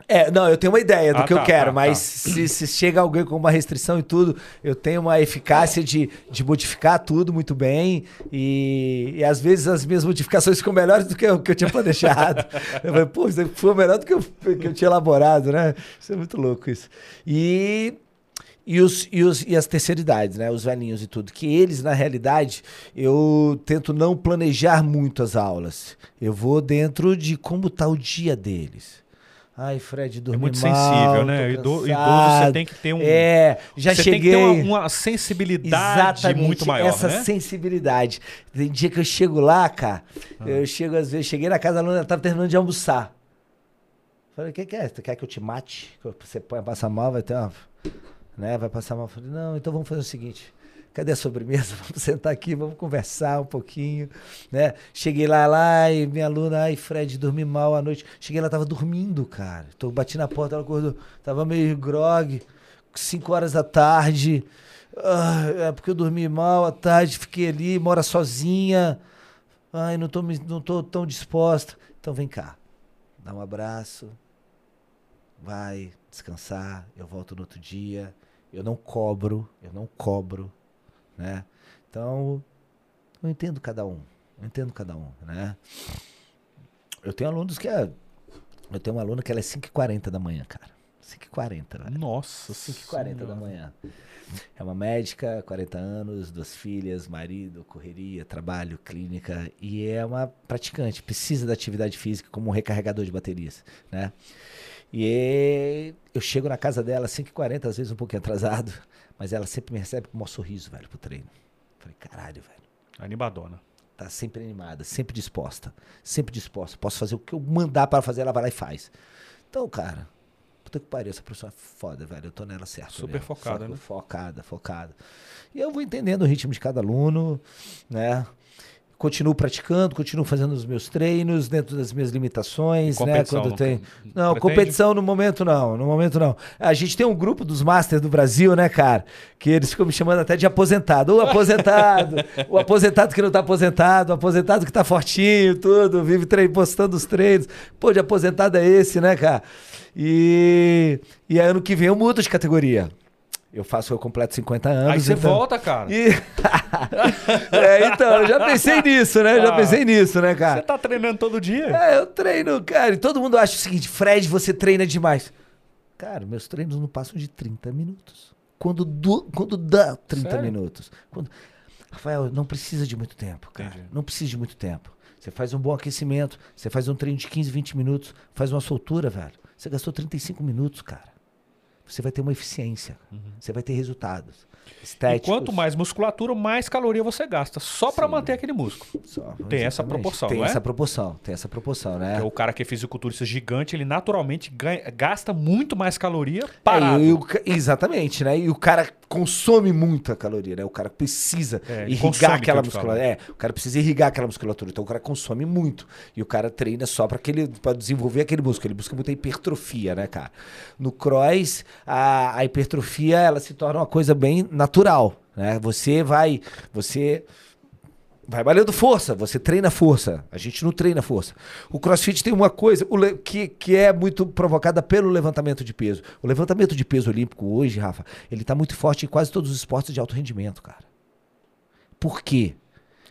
É, não, eu tenho uma ideia do Ah, que eu tá, quero, tá, mas tá. Se, se chega alguém com uma restrição e tudo, eu tenho uma eficácia de, de modificar tudo muito bem e, e às vezes as minhas modificações ficam melhores do que eu, que eu tinha planejado. eu falei, pô, isso foi melhor do que eu, que eu tinha elaborado, né? Isso é muito louco isso. E e, os, e, os, e as terceiridades, né? Os velhinhos e tudo. Que eles, na realidade, eu tento não planejar muito as aulas. Eu vou dentro de como tá o dia deles. Ai, Fred, É dormi muito mal, sensível, né? Ido- Idoso, você tem que ter um. É, já você cheguei... tem que ter uma, uma sensibilidade Exatamente, muito maior, essa né? sensibilidade. Tem dia que eu chego lá, cara, Ah. eu chego às vezes, cheguei na casa da aluna, ela tava terminando de almoçar. Falei, o que, que é? Tu quer que eu te mate? Você pode passar mal, vai ter uma... Né? Vai passar mal. Falei, não, então vamos fazer o seguinte. Cadê a sobremesa? Vamos sentar aqui, vamos conversar um pouquinho, né? Cheguei lá, lá, e minha aluna, ai, Fred, dormi mal à noite. Cheguei lá, tava dormindo, cara. Tô, bati na porta, ela acordou, tava meio grog, 5 horas da tarde. Ah, é porque eu dormi mal à tarde, fiquei ali, mora sozinha. Ai, não tô, não tô tão disposta. Então vem cá, dá um abraço, vai descansar, eu volto no outro dia. Eu não cobro, eu não cobro, né? Então, eu entendo cada um, eu entendo cada um, né? Eu tenho alunos que é... Eu tenho uma aluna que ela é 5h40 da manhã, cara. 5h40, velho. Nossa 5h40 da manhã. É uma médica, 40 anos, duas filhas, marido, correria, trabalho, clínica. E é uma praticante, precisa da atividade física como um recarregador de baterias, né? E eu chego na casa dela 5h40, às vezes um pouquinho atrasado, mas ela sempre me recebe com um maior sorriso, velho, pro treino. Falei, caralho, velho. Animadona. Tá sempre animada, sempre disposta. Sempre disposta. Posso fazer o que eu mandar para fazer, ela vai lá e faz. Então, cara, puta que pariu, essa pessoa é foda, velho. Eu tô nela certo. Super mesmo. focada, Foca- né? Focada, focada. E eu vou entendendo o ritmo de cada aluno, né? Continuo praticando, continuo fazendo os meus treinos dentro das minhas limitações, né? Competição, Quando não- tem. não pretende? competição no momento não, no momento não. A gente tem um grupo dos Masters do Brasil, né, cara? Que eles ficam me chamando até de aposentado. O aposentado, o aposentado que não tá aposentado, o aposentado que tá fortinho, tudo, vive postando os treinos. Pô, de aposentado é esse, né, cara? E, e aí, ano que vem eu mudo de categoria. Eu faço, eu completo 50 anos. Aí você então- volta, cara. E... é, então, eu já pensei nisso, né? Eu já Ah. pensei nisso, né, cara? Você tá treinando todo dia? É, eu treino, cara. E todo mundo acha o seguinte: Fred, você treina demais. Cara, meus treinos não passam de 30 minutos. Quando, du- quando dá 30 Sério? minutos. Quando... Rafael, não precisa de muito tempo, cara. Entendi. Não precisa de muito tempo. Você faz um bom aquecimento, você faz um treino de 15, 20 minutos, faz uma soltura, velho. Você gastou 35 minutos, cara. Você vai ter uma eficiência. Você vai ter resultados. E quanto mais musculatura, mais caloria você gasta. Só pra Sim. manter aquele músculo. Só, Tem essa exatamente. proporção, Tem é? essa proporção, tem essa proporção, né? Porque o cara que é fisiculturista gigante, ele naturalmente ganha- gasta muito mais caloria É, parado. ca- exatamente, né? E o cara consome muita caloria, né? O cara precisa É, irrigar aquela musculatura. É, o cara precisa irrigar aquela musculatura. Então o cara consome muito. E o cara treina só para aquele para desenvolver aquele músculo. Ele busca muita hipertrofia, né, cara? No cross, a, a hipertrofia ela se torna uma coisa bem natural, né? Você vai, você Vai valendo força, você treina força. A gente não treina força. O crossfit tem uma coisa que, que é muito provocada pelo levantamento de peso. O levantamento de peso olímpico hoje, Rafa, ele tá muito forte em quase todos os esportes de alto rendimento, cara. Por quê?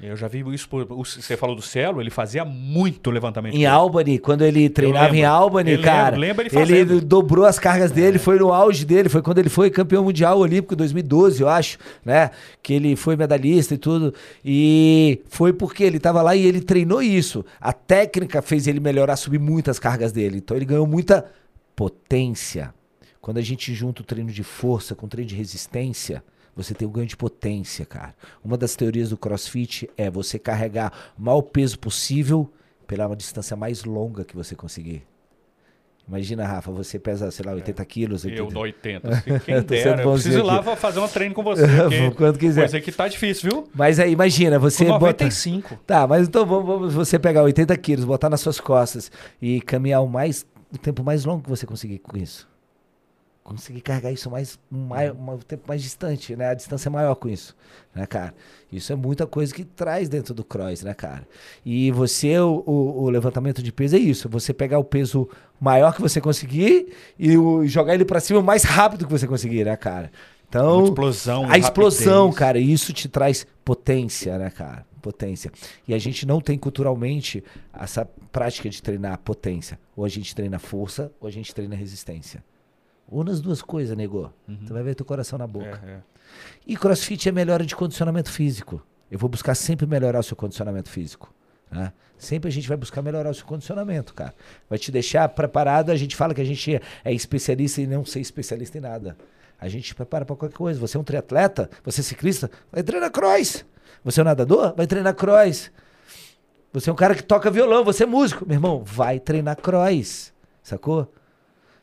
Eu já vi isso. por- Você falou do Celo, ele fazia muito levantamento. Em. Albany, quando ele treinava em Albany, Eu cara, lembro ele ele. É. dobrou as cargas dele, foi no auge dele, foi quando ele foi campeão mundial olímpico em 2012, eu acho, né? Que ele foi medalhista e tudo. E foi porque ele tava lá e ele treinou isso. A técnica fez ele melhorar, subir muitas cargas dele. Então ele ganhou muita potência. Quando a gente junta o treino de força com o treino de resistência, você tem um ganho de potência, cara. Uma das teorias do CrossFit é você carregar o maior peso possível pela uma distância mais longa que você conseguir. Imagina, Rafa, você pesa, sei lá, 80 quilos. Eu 80... no 80. Quem dera. Eu preciso ir lá aqui. fa- fazer um treino com você. Quando quiser. Coisa que tá difícil, viu? Mas aí, imagina, você Com bota... 95. Tá, mas então vamos, vamos você pegar 80 quilos, botar nas suas costas e caminhar o mais o tempo mais longo que você conseguir com isso. Conseguir carregar isso mais, mais um tempo mais distante, né? A distância é maior com isso, né, cara? Isso é muita coisa que traz dentro do cross, né, cara? E você, o, o, o levantamento de peso é isso. Você pegar o peso maior que você conseguir e o, jogar ele para cima o mais rápido que você conseguir, né, cara? Então, Uma explosão, a explosão, rapidez. cara, e isso te traz potência, né, cara? Potência. E a gente não tem culturalmente essa prática de treinar potência. Ou a gente treina força, ou a gente treina resistência. Une as duas coisas, nego. Tu vai ver teu coração na boca. É, é. E crossfit é melhora de condicionamento físico. Eu vou buscar sempre melhorar o seu condicionamento físico. né? Sempre a gente vai buscar melhorar o seu condicionamento, cara. Vai te deixar preparado. A gente fala que a gente é especialista e não ser especialista em nada. A gente te prepara para qualquer coisa. Você é um triatleta, você é ciclista, vai treinar cross. Você é um nadador, vai treinar cross. Você é um cara que toca violão, você é músico. Meu irmão, vai treinar cross. Sacou?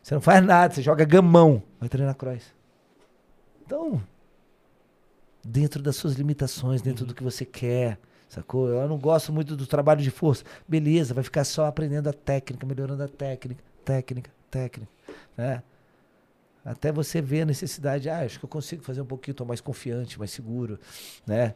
Você não faz nada, você joga gamão, vai treinar cross. Então, dentro das suas limitações, dentro do que você quer, sacou? Eu não gosto muito do trabalho de força. Beleza, vai ficar só aprendendo a técnica, melhorando a técnica, técnica, técnica, né? Até você ver a necessidade, ah, acho que eu consigo fazer um pouquinho, tô mais confiante, mais seguro, né?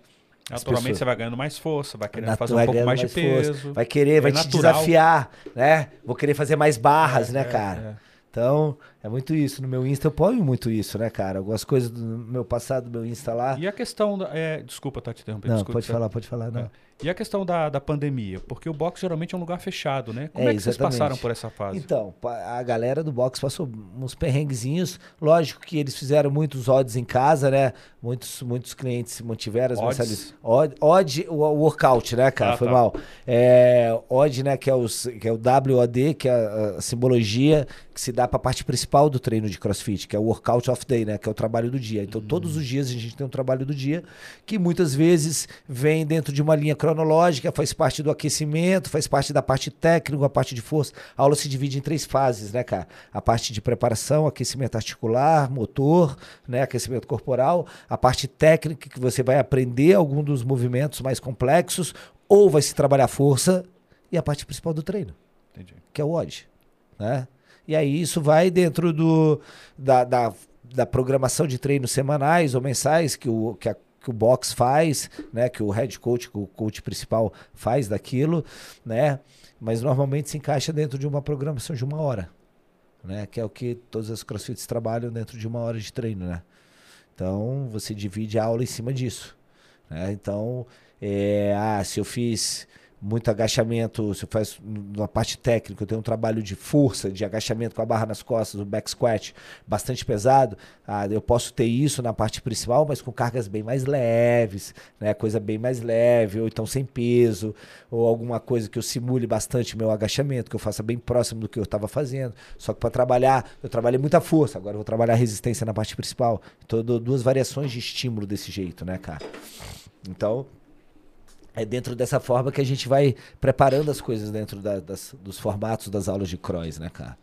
Naturalmente pessoas- você vai ganhando mais força, vai querendo fazer um pouco mais de força, peso. Vai querer, É vai te natural. desafiar, né? Vou querer fazer mais barras, É, né, é, cara? é. Então, é muito isso. No meu Insta eu ponho muito isso, né, cara? Algumas coisas do meu passado, do meu Insta lá. E a questão da. é, desculpa, tá te interrompendo. Não, desculpa, pode tá- falar, pode falar, não. É. E a questão da, da pandemia? Porque o boxe geralmente é um lugar fechado, né? Como É, é, que vocês passaram por essa fase? Então, a galera do box passou uns perrenguezinhos. Lógico que eles fizeram muitos odds em casa, né? Muitos, muitos clientes mantiveram as Odds? mensalidades. Odd, odd, o workout, né, cara? Ah, Foi tá. mal. É, odd, né, que é, os, que é o WOD, que é a, a simbologia que se dá para a parte principal do treino de CrossFit, que é o workout of day, né? Que é o trabalho do dia. Então, todos os dias a gente tem um trabalho do dia que muitas vezes vem dentro de uma linha cronológica, faz parte do aquecimento, faz parte da parte técnica, a parte de força. A aula se divide em três fases, né, cara? A parte de preparação, aquecimento articular, motor, né, aquecimento corporal, a parte técnica que você vai aprender algum dos movimentos mais complexos ou vai se trabalhar força e a parte principal do treino Entendi. que é o odd, né? E aí isso vai dentro do, da, da, da programação de treinos semanais ou mensais que o, que, a- que o box faz, né? Que o head coach, que o coach principal faz daquilo, né? Mas normalmente se encaixa dentro de uma programação de uma hora, né? Que é o que todas as crossfits trabalham dentro de uma hora de treino, né? Então você divide a aula em cima disso. né? Então, é, ah, se eu fiz muito agachamento, se eu faço na parte técnica, eu tenho um trabalho de força, de agachamento com a barra nas costas, o back squat bastante pesado, ah, eu posso ter isso na parte principal, mas com cargas bem mais leves, né? Coisa bem mais leve, ou então sem peso, ou alguma coisa que eu simule bastante meu agachamento, que eu faça bem próximo do que eu estava fazendo. Só que para trabalhar, eu trabalhei muita força, agora eu vou trabalhar resistência na parte principal. Então eu dou duas variações de estímulo desse jeito, né, cara? Então, é dentro dessa forma que a gente vai preparando as coisas dentro da- das- dos formatos das aulas de cross, né, cara?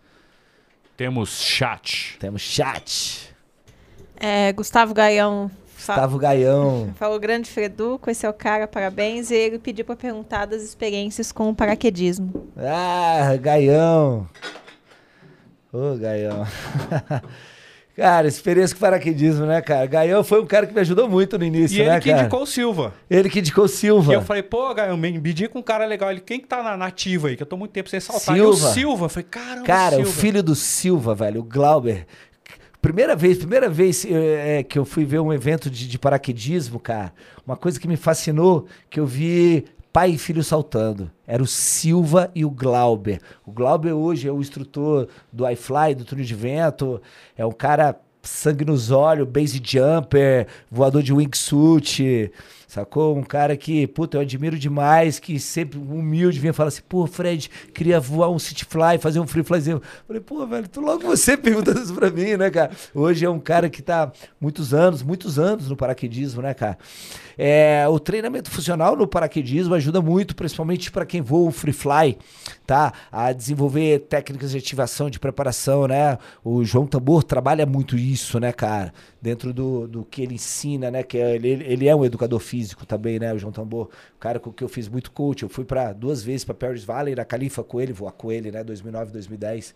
Temos chat. Temos chat. É, Gustavo Gaião fa- Gustavo Gaião. falou grande Freduco, esse é o cara, parabéns. E ele pediu pra perguntar das experiências com o paraquedismo. Ah, Gaião. Ô, Gaião. cara, experiência com paraquedismo, né, cara? Gaião foi um cara que me ajudou muito no início, E ele né, que cara? indicou o Silva. Ele que indicou Silva. E eu falei, pô, Gaio, me indica um cara legal. Ele, quem que tá na nativa aí? Que eu tô muito tempo sem saltar. E o Silva. Silva. Eu falei, caramba, Cara, Silva. o filho do Silva, velho, o Glauber. Primeira vez, primeira vez eh, que eu fui ver um evento de, de paraquedismo, cara, uma coisa que me fascinou, que eu vi pai e filho saltando. Era o Silva e o Glauber. O Glauber hoje é o instrutor do iFly, do túnel de vento. É um cara sangue nos olhos, base jumper, voador de wingsuit. Sacou? Um cara que, puta, eu admiro demais, que sempre humilde vinha falar assim, pô, Fred, queria voar um city fly, fazer um free flyzinho. Falei, pô, velho, tu logo você perguntando isso pra mim, né, cara? Hoje é um cara que tá muitos anos, muitos anos no paraquedismo, né, cara? É, o treinamento funcional no paraquedismo ajuda muito, principalmente para quem voa o free fly, tá? A desenvolver técnicas de ativação, de preparação, né? O João Tambor trabalha muito isso, né, cara? Dentro do, do que ele ensina, né? Que ele, ele é um educador físico também, né? O João Tambor, o cara com que eu fiz muito coach. Eu fui para duas vezes para Paris Valley, na Califa com ele, voar com ele, né? 2009, 2010.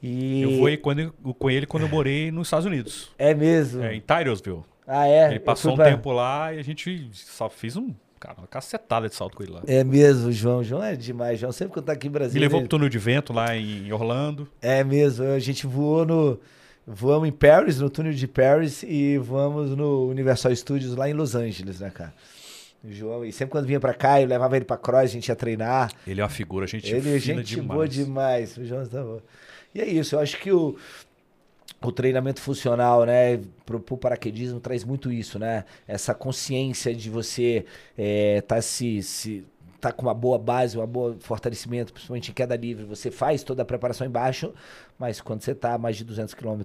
E Eu voei quando, com ele quando eu morei nos Estados Unidos. É mesmo? É, em Tyrosville. Ah, é? Ele passou um fui pra- tempo lá e a gente só fez um, cara, uma cacetada de salto com ele lá. É mesmo, João. João é demais. João sempre quando tá aqui em Brasília. Me levou ele- pro túnel de vento lá em Orlando. É mesmo. A gente voou no. Voamos em Paris, no túnel de Paris, e voamos no Universal Studios lá em Los Angeles, né, cara? João, e sempre quando vinha pra cá, eu levava ele pra cross, a gente ia treinar. Ele é uma figura, gente ele é gente demais. boa demais. O João tá bom. E é isso, eu acho que o, o treinamento funcional, né, pro, pro paraquedismo traz muito isso, né? Essa consciência de você é, tá se, se tá com uma boa base, um bom fortalecimento, principalmente em queda livre, você faz toda a preparação embaixo, mas quando você tá a mais de 200 km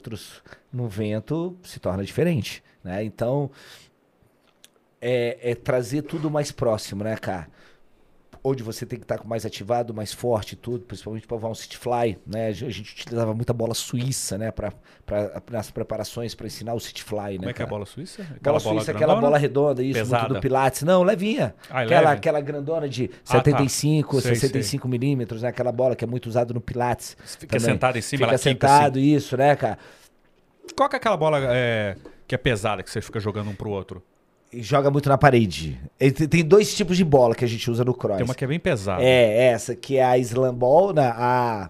no vento, se torna diferente, né? Então, é, é trazer tudo mais próximo, né, cara? Onde você tem que estar mais ativado, mais forte e tudo, principalmente para um city fly, né? A gente utilizava muita bola suíça, né, pra, nas preparações para ensinar o city fly, Como né? é que é a bola suíça? Bola suíça, aquela grandona? bola redonda, isso, Pesada. muito do Pilates. Não, levinha. Ah, é aquela, leve? aquela grandona de Ah, tá. 75, Sei, 65 milímetros, né? Aquela bola que é muito usada no Pilates. Fica também. sentado em cima, Fica sentado, isso, né, cara? Qual que é aquela bola é, que é pesada que você fica jogando um pro outro? Joga muito na parede. Ele tem- dois tipos de bola que a gente usa no cross. Tem uma que é bem pesada. É, essa que é a slam ball, né? a...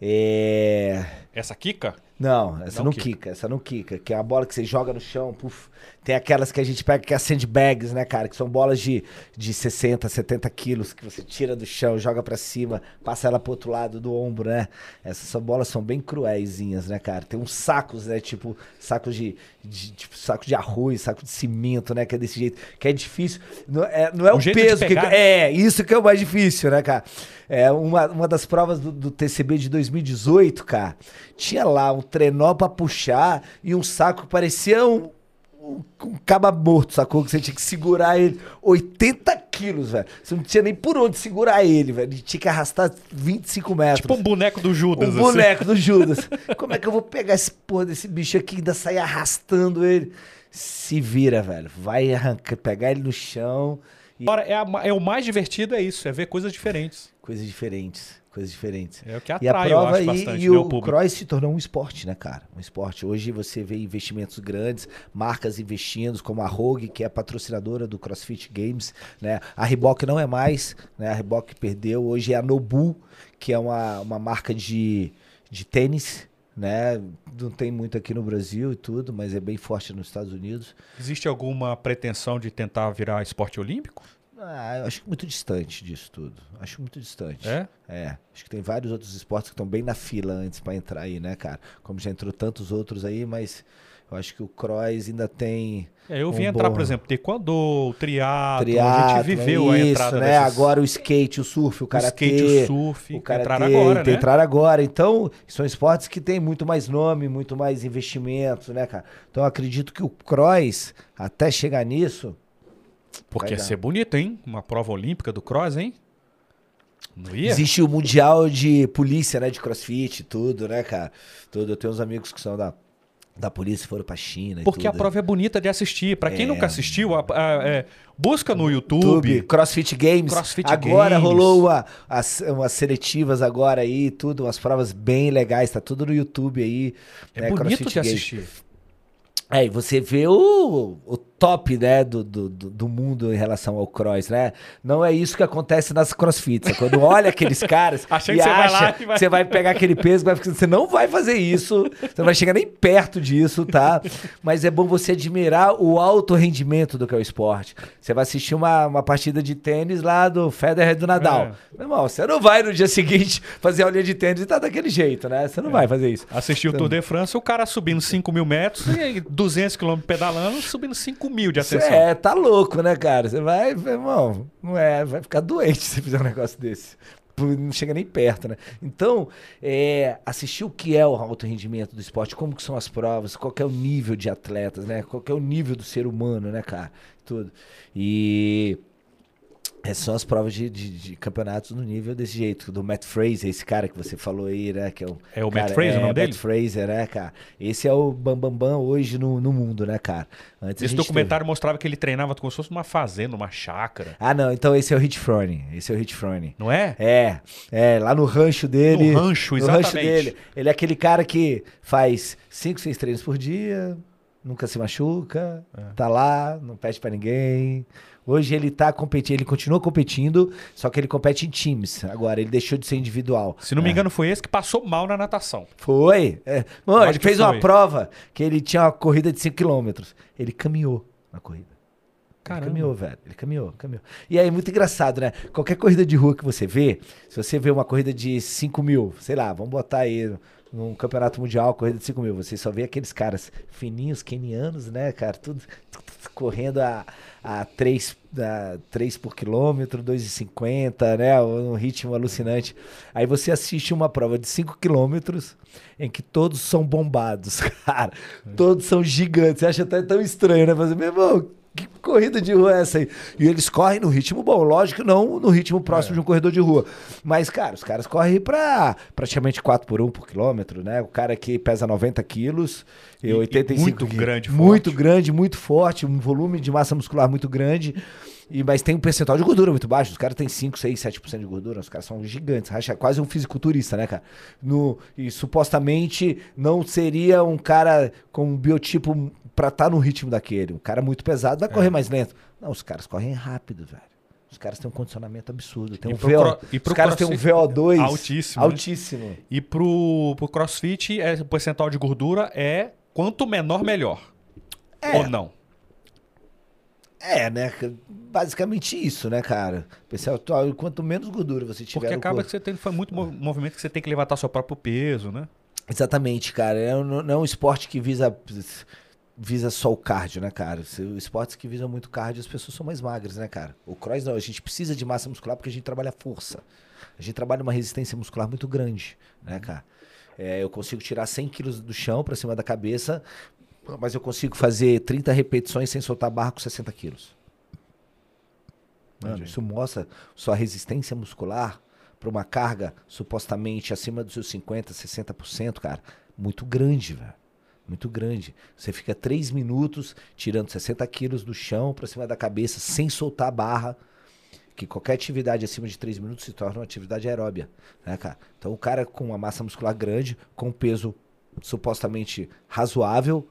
É... Essa Kika? Não, essa Não não, quica. quica. essa não quica. Que é a bola que você joga no chão, puf. Tem aquelas que a gente pega que é sandbags, né, cara? Que são bolas de, de 60, 70 quilos que você tira do chão, joga pra cima, passa ela pro outro lado do ombro, né? Essas são bolas são bem cruéisinhas, né, cara? Tem uns sacos, né? Tipo, sacos de, de- tipo, saco de arroz, saco de cimento, né? Que é desse jeito. Que é difícil. Não é, não é Um o peso que. É, isso que é o mais difícil, né, cara? É, uma, uma das provas do, do TCB de 2018, cara, tinha lá um trenó pra puxar e um saco que parecia um, um, um caba morto, sacou? Que você tinha que segurar ele. 80 quilos, velho. Você não tinha nem por onde segurar ele, velho. Ele tinha que arrastar 25 metros. Tipo um boneco do Judas. O assim. boneco do Judas. Como é que eu vou pegar esse porra desse bicho aqui e ainda sair arrastando ele? Se vira, velho. Vai arrancar, pegar ele no chão. E... Agora, é, a é o mais divertido é isso, é ver coisas diferentes. Coisas diferentes. Coisas diferentes. É o que E a atrai, prova acho, e, e né, o, público. cross se tornou um esporte, né, cara? Um esporte. Hoje você vê investimentos grandes, marcas investindo, como a Rogue, que é patrocinadora do CrossFit Games, né? A Reebok não é mais, né? A Reebok perdeu. Hoje é a Nobu, que é uma, uma marca de, de tênis, né? Não tem muito aqui no Brasil e tudo, mas é bem forte nos Estados Unidos. Existe alguma pretensão de tentar virar esporte olímpico? Ah, eu acho muito distante disso tudo. Acho muito distante. É? É, acho que tem vários outros esportes que estão bem na fila antes pra entrar aí, né, cara? Como já entrou tantos outros aí, mas eu acho que o cross ainda tem É, eu Um vim entrar, bom- por exemplo, taekwondo, triatlo, a triatlo, gente viveu a isso, entrada né? desses- Agora o skate, o surf, o o karatê, skate, o surf, o karatê, entraram agora, né? entraram agora. Então, são esportes que têm muito mais nome, muito mais investimento, né, cara? Então, eu acredito que o cross, até chegar nisso, Porque Vai ia dar. ser bonito, hein? Uma prova olímpica do cross, hein? Não ia? Existe o mundial de polícia, né? De crossfit, tudo, né, cara? Tudo. Eu tenho uns amigos que são da, da polícia, foram pra China. Porque a prova é bonita de assistir. Pra quem É. nunca assistiu, a- a- é, busca no YouTube. YouTube, CrossFit Games. CrossFit agora Games. rolou uma, as, umas seletivas agora aí, tudo, umas provas bem legais, tá tudo no YouTube aí. É né, bonito CrossFit de Games. assistir. É, e você vê o, o top, né, do, do, do do mundo em relação ao cross, né? Não é isso que acontece nas crossfits. É quando olha aqueles caras Achando e que você vai acha lá e vai- você vai pegar aquele peso, vai, você não vai fazer isso, você não vai chegar nem perto disso, tá? Mas é bom você admirar o alto rendimento do que é o esporte. Você vai assistir uma, uma partida de tênis lá do Federer do Nadal. É. Meu irmão, você não vai no dia seguinte fazer a aulinha de tênis e tá daquele jeito, né? Você não vai fazer isso. Assistiu o Tour de France, o cara subindo 5 mil metros e aí 200 km pedalando, subindo 5 mil de Cê ascensão. É, tá louco, né, cara? Você vai, irmão, não é, vai ficar doente se você fizer um negócio desse. Não chega nem perto, né? Então, é, assistir o que é o alto rendimento do esporte, como que são as provas, qual é o nível de atletas, né? Qual é o nível do ser humano, né, cara? Tudo. E Essas são as provas de, de, de campeonatos no nível desse jeito. Do Matt Fraser, esse cara que você falou aí, né? Que é o, É o Matt cara, Fraser o é, nome Matt dele? Fraser, né, cara? Esse é o bambambam bam, bam hoje no, no mundo, né, cara? Antes Esse documentário mostrava que ele treinava como se fosse numa fazenda, uma chácara. teve- Ah, não. Então esse é o Hit Froning. Esse é o Hit Froning. Não é? É, é, lá no rancho dele. No rancho, no rancho exatamente. dele. Ele é aquele cara que faz 5, 6 treinos por dia, nunca se machuca, É. tá lá, não pede pra ninguém. Hoje ele tá competindo, ele continua competindo, só que ele compete em times. Agora, ele deixou de ser individual. Se não me É. engano, foi esse que passou mal na natação. Foi. É. Mano, ele fez foi. uma prova que ele tinha uma corrida de 5 km. Ele caminhou na corrida. Caramba. Ele caminhou, velho. Ele caminhou, caminhou. E aí, muito engraçado, né? Qualquer corrida de rua que você vê, se você vê uma corrida de 5 mil, sei lá, vamos botar aí num campeonato mundial, corrida de 5 mil, você só vê aqueles caras fininhos, kenianos, né, cara? Tudo, tudo correndo a, a 3, a 3 por quilômetro, 2,50, né? Um ritmo alucinante. Aí você assiste uma prova de 5 quilômetros em que todos são bombados, cara. Todos são gigantes. Você acha até tão estranho, né? Fazer, meu irmão, que corrida de rua é essa aí? E eles correm no ritmo bom, lógico, não no ritmo próximo de um corredor de rua. Mas, cara, os caras correm pra praticamente 4 por 1 por quilômetro, né? O cara que pesa 90 quilos e, E- e 85 muito quilos. grande, Muito forte. grande, muito forte, um volume de massa muscular muito grande. E, mas tem um percentual de gordura muito baixo. Os caras têm 5, 6, 7% de gordura. Os caras são gigantes. Racha, quase um fisiculturista, né, cara? No, e supostamente não seria um cara com um biotipo pra estar no ritmo daquele. Um cara muito pesado vai É. correr mais lento. Não, os caras correm rápido, velho. Os caras têm um condicionamento absurdo. Tem E um pro VO, e pro os caras têm um crossfit- VO2 Altíssimo, né? altíssimo. E pro, pro crossfit, é, o percentual de gordura é quanto menor, melhor. É. Ou não? É, né? Basicamente isso, né, cara? Pessoal, quanto menos gordura você tiver Porque acaba corpo- que você tem foi muito mov- movimento que você tem que levantar seu próprio peso, né? Exatamente, cara. É um- não é um esporte que visa visa só o cardio, né, cara? Esportes que visam muito cardio, as pessoas são mais magras, né, cara? O cross não, a gente precisa de massa muscular porque a gente trabalha força. A gente trabalha uma resistência muscular muito grande, né, cara? É, eu consigo tirar 100 quilos do chão pra cima da cabeça, mas eu consigo fazer 30 repetições sem soltar barra com 60 quilos. Mano, isso mostra sua resistência muscular para uma carga supostamente acima dos seus 50, 60%, cara, muito grande, velho. Muito grande. Você fica 3 minutos tirando 60 quilos do chão para cima da cabeça sem soltar a barra. Que qualquer atividade acima de 3 minutos se torna uma atividade aeróbia, né, cara? Então o cara com uma massa muscular grande, com um peso supostamente razoável,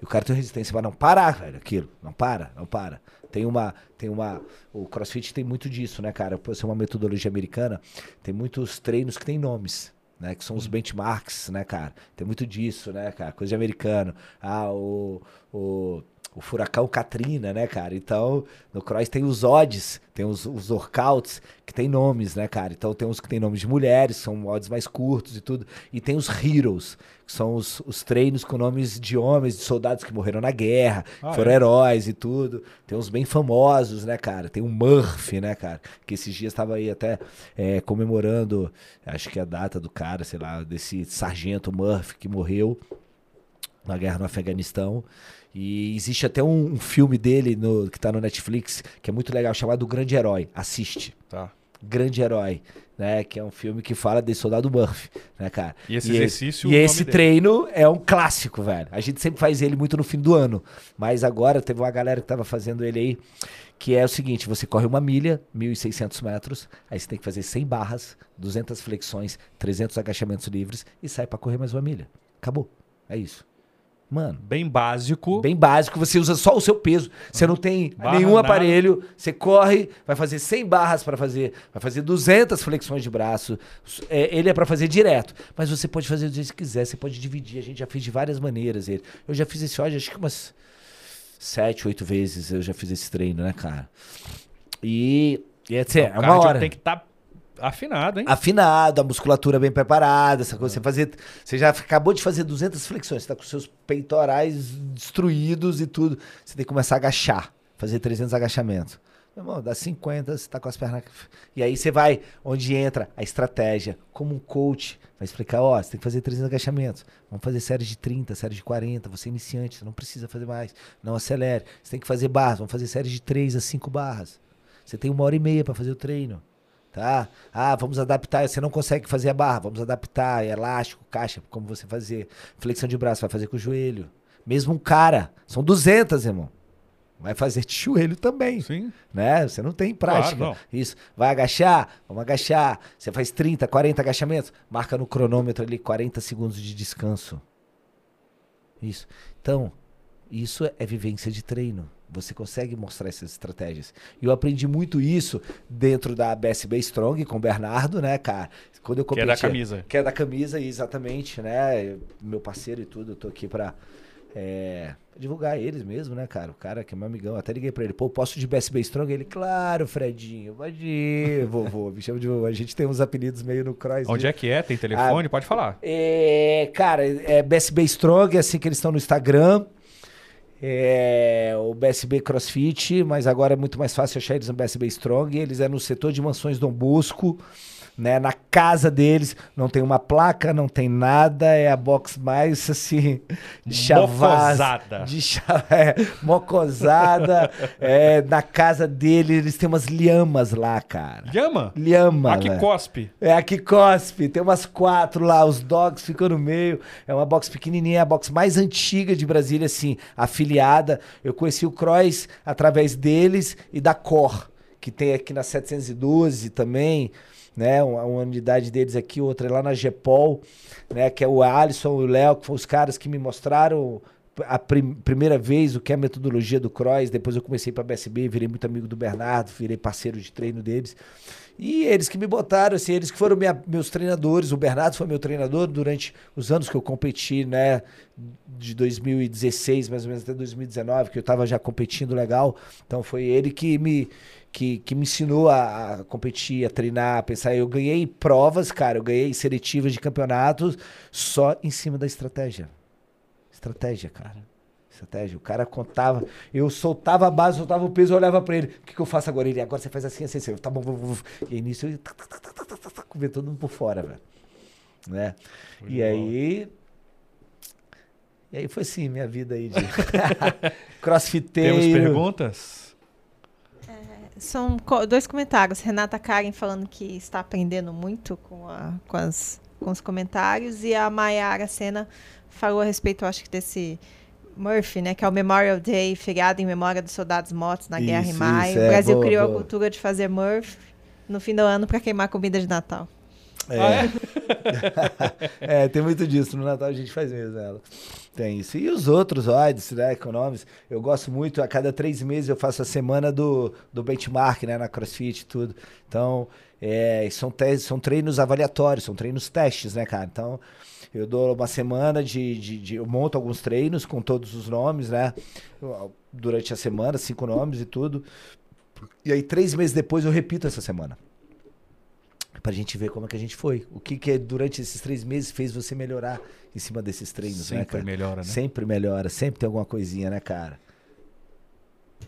e o cara tem resistência para não parar, velho, aquilo. Não para, não para. Tem uma, tem uma, o CrossFit tem muito disso, né, cara? Por ser uma metodologia americana, tem muitos treinos que tem nomes, né? Que são os benchmarks, né, cara? Tem muito disso, né, cara? Coisa de americano. Ah, o, o, o furacão Katrina, né, cara? Então, no cross tem os odds, tem os, os workouts que tem nomes, né, cara? Então tem uns que tem nomes de mulheres, são odds mais curtos e tudo. E tem os heroes, que são os, os treinos com nomes de homens, de soldados que morreram na guerra, Ah, foram é? heróis e tudo. Tem uns bem famosos, né, cara? Tem o Murphy, né, cara? Que esses dias estava aí até é, comemorando, acho que a data do cara, sei lá, desse sargento Murphy que morreu na guerra no Afeganistão. E existe até um, um filme dele no, que tá no Netflix, que é muito legal, chamado O Grande Herói. Assiste. Tá. Grande Herói, né? Que é um filme que fala desse soldado Murphy, né, cara? E esse exercício, E o nome esse dele? treino é um clássico, velho. A gente sempre faz ele muito no fim do ano. Mas agora teve uma galera que tava fazendo ele aí, que é o seguinte: você corre uma milha, 1.600 metros, aí você tem que fazer 100 barras, 200 flexões, 300 agachamentos livres e sai pra correr mais uma milha. Acabou. É isso. Mano, Bem básico. Bem básico, você usa só o seu peso. Você não tem Barra, nenhum nada. aparelho, você corre, vai fazer 100 barras para fazer, vai fazer 200 flexões de braço. É, ele é para fazer direto, mas você pode fazer do jeito que quiser, você pode dividir. A gente já fez de várias maneiras ele. Eu já fiz esse hoje, acho que umas sete, oito vezes eu já fiz esse treino, né, cara? E, e é, assim, é uma hora tem que estar afinado, hein? afinado, a musculatura bem preparada, essa coisa. Você fazer, você já acabou de fazer 200 flexões, você tá com seus peitorais destruídos e tudo. Você tem que começar a agachar, fazer 300 agachamentos. Meu irmão, dá 50, você tá com as pernas. E aí você vai, onde entra a estratégia, como um coach, vai explicar: ó, você tem que fazer 300 agachamentos. Vamos fazer séries de 30, séries de 40. Você é iniciante, você não precisa fazer mais. Não acelere. Você tem que fazer barras, vamos fazer séries de 3 a 5 barras. Você tem uma hora e meia para fazer o treino. Tá? Ah, vamos adaptar. Você não consegue fazer a barra, vamos adaptar. Elástico, caixa, como você fazer. Flexão de braço, vai fazer com o joelho. Mesmo um cara, são 200, irmão. Vai fazer de joelho também. Sim. Né? Você não tem prática. Claro, Isso. Vai agachar? Vamos agachar. Você faz 30, 40 agachamentos. Marca no cronômetro ali 40 segundos de descanso. Isso. Então, isso é vivência de treino. Você consegue mostrar essas estratégias. E eu aprendi muito isso dentro da BSB Strong com o Bernardo, né, cara? Quando eu Que é competia, da camisa. Que é da camisa, exatamente, né? Meu parceiro e tudo, eu tô aqui pra é, divulgar eles mesmo, né, cara? O cara que é meu amigão, até liguei pra ele, pô, posso de BSB Strong? Ele, claro, Fredinho, pode ir, vovô, me chama de vovô. A gente tem uns apelidos meio no cross. Onde é que é? Tem telefone? Pode falar. É, cara, é BSB Strong, é assim que eles estão no Instagram. É, o BSB CrossFit, mas agora é muito mais fácil achar eles no BSB Strong. Eles é no setor de mansões Dom Bosco, né? Na casa deles, não tem uma placa, não tem nada, é a box mais assim, de chavaz. Mocosada. De cha- é, mocosada. é, na casa dele, eles têm umas lhamas lá, cara. Llama? Lhama. Aqui velho. cospe. É, aqui cospe. Tem umas quatro lá, os dogs ficam no meio. É uma box pequenininha, é a box mais antiga de Brasília, assim, afiliada. Eu conheci o Cross através deles e da Cor, que tem aqui na 712 também, né? Uma, uma unidade deles aqui, outra é lá na Gepol, né? Que é o Alisson e o Léo, que foram os caras que me mostraram a prim- primeira vez o que é a metodologia do Cross. Depois eu comecei para BSB, virei muito amigo do Bernardo, virei parceiro de treino deles. E eles que me botaram, assim, eles que foram minha- meus treinadores. O Bernardo foi meu treinador durante os anos que eu competi, né? De 2016, mais ou menos, até 2019, que eu tava já competindo legal. Então foi ele que me, que, que me ensinou a, a competir, a treinar, a pensar. Eu ganhei provas, cara, eu ganhei seletivas de campeonatos só em cima da estratégia. Estratégia, cara. Estratégia. O cara contava, eu soltava a base, soltava o peso, eu olhava pra ele. O que, que eu faço agora? Ele, agora você faz assim, assim, assim. Eu, Tá bom, vou, vou, vou. E aí nisso eu tac, tac, tac, vendo todo mundo por fora, velho. Né? Muito E bom. aí. E aí foi assim, minha vida aí de crossfiteiro. Temos perguntas? São co- dois comentários. Renata Karen falando que está aprendendo muito com, a- com as- com os comentários. E a Mayara Sena falou a respeito, acho que desse Murphy, né? Que é o Memorial Day, feriado em memória dos soldados mortos na guerra em Isso, maio. isso, o é, Brasil boa, criou a boa. cultura de fazer Murphy no fim do ano para queimar comida de Natal. É. é, tem muito disso. No Natal a gente faz mesmo ela. Tem isso. E os outros odds, né, econômicos. Eu gosto muito, a cada três meses eu faço a semana do, do benchmark, né, na CrossFit e tudo. Então, é, são, te- são treinos avaliatórios, são treinos testes, né, cara? Então, eu dou uma semana de, de, de- Eu monto alguns treinos com todos os nomes, né? Durante a semana, cinco nomes e tudo. E aí, três meses depois, eu repito essa semana. Pra gente ver como é que a gente foi. O que, que durante esses três meses fez você melhorar em cima desses treinos, né, Sempre cara? melhora, né? Sempre melhora, sempre tem alguma coisinha, né, cara?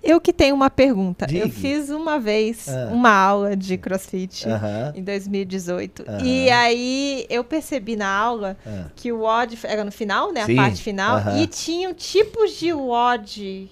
Eu que tenho uma pergunta. Eu Diga. fiz uma vez Ah. uma aula de crossfit Aham. em 2018. Aham. E aí eu percebi na aula ah. que o WOD era no final, né? Sim, A parte final. E tinham tipos de WOD.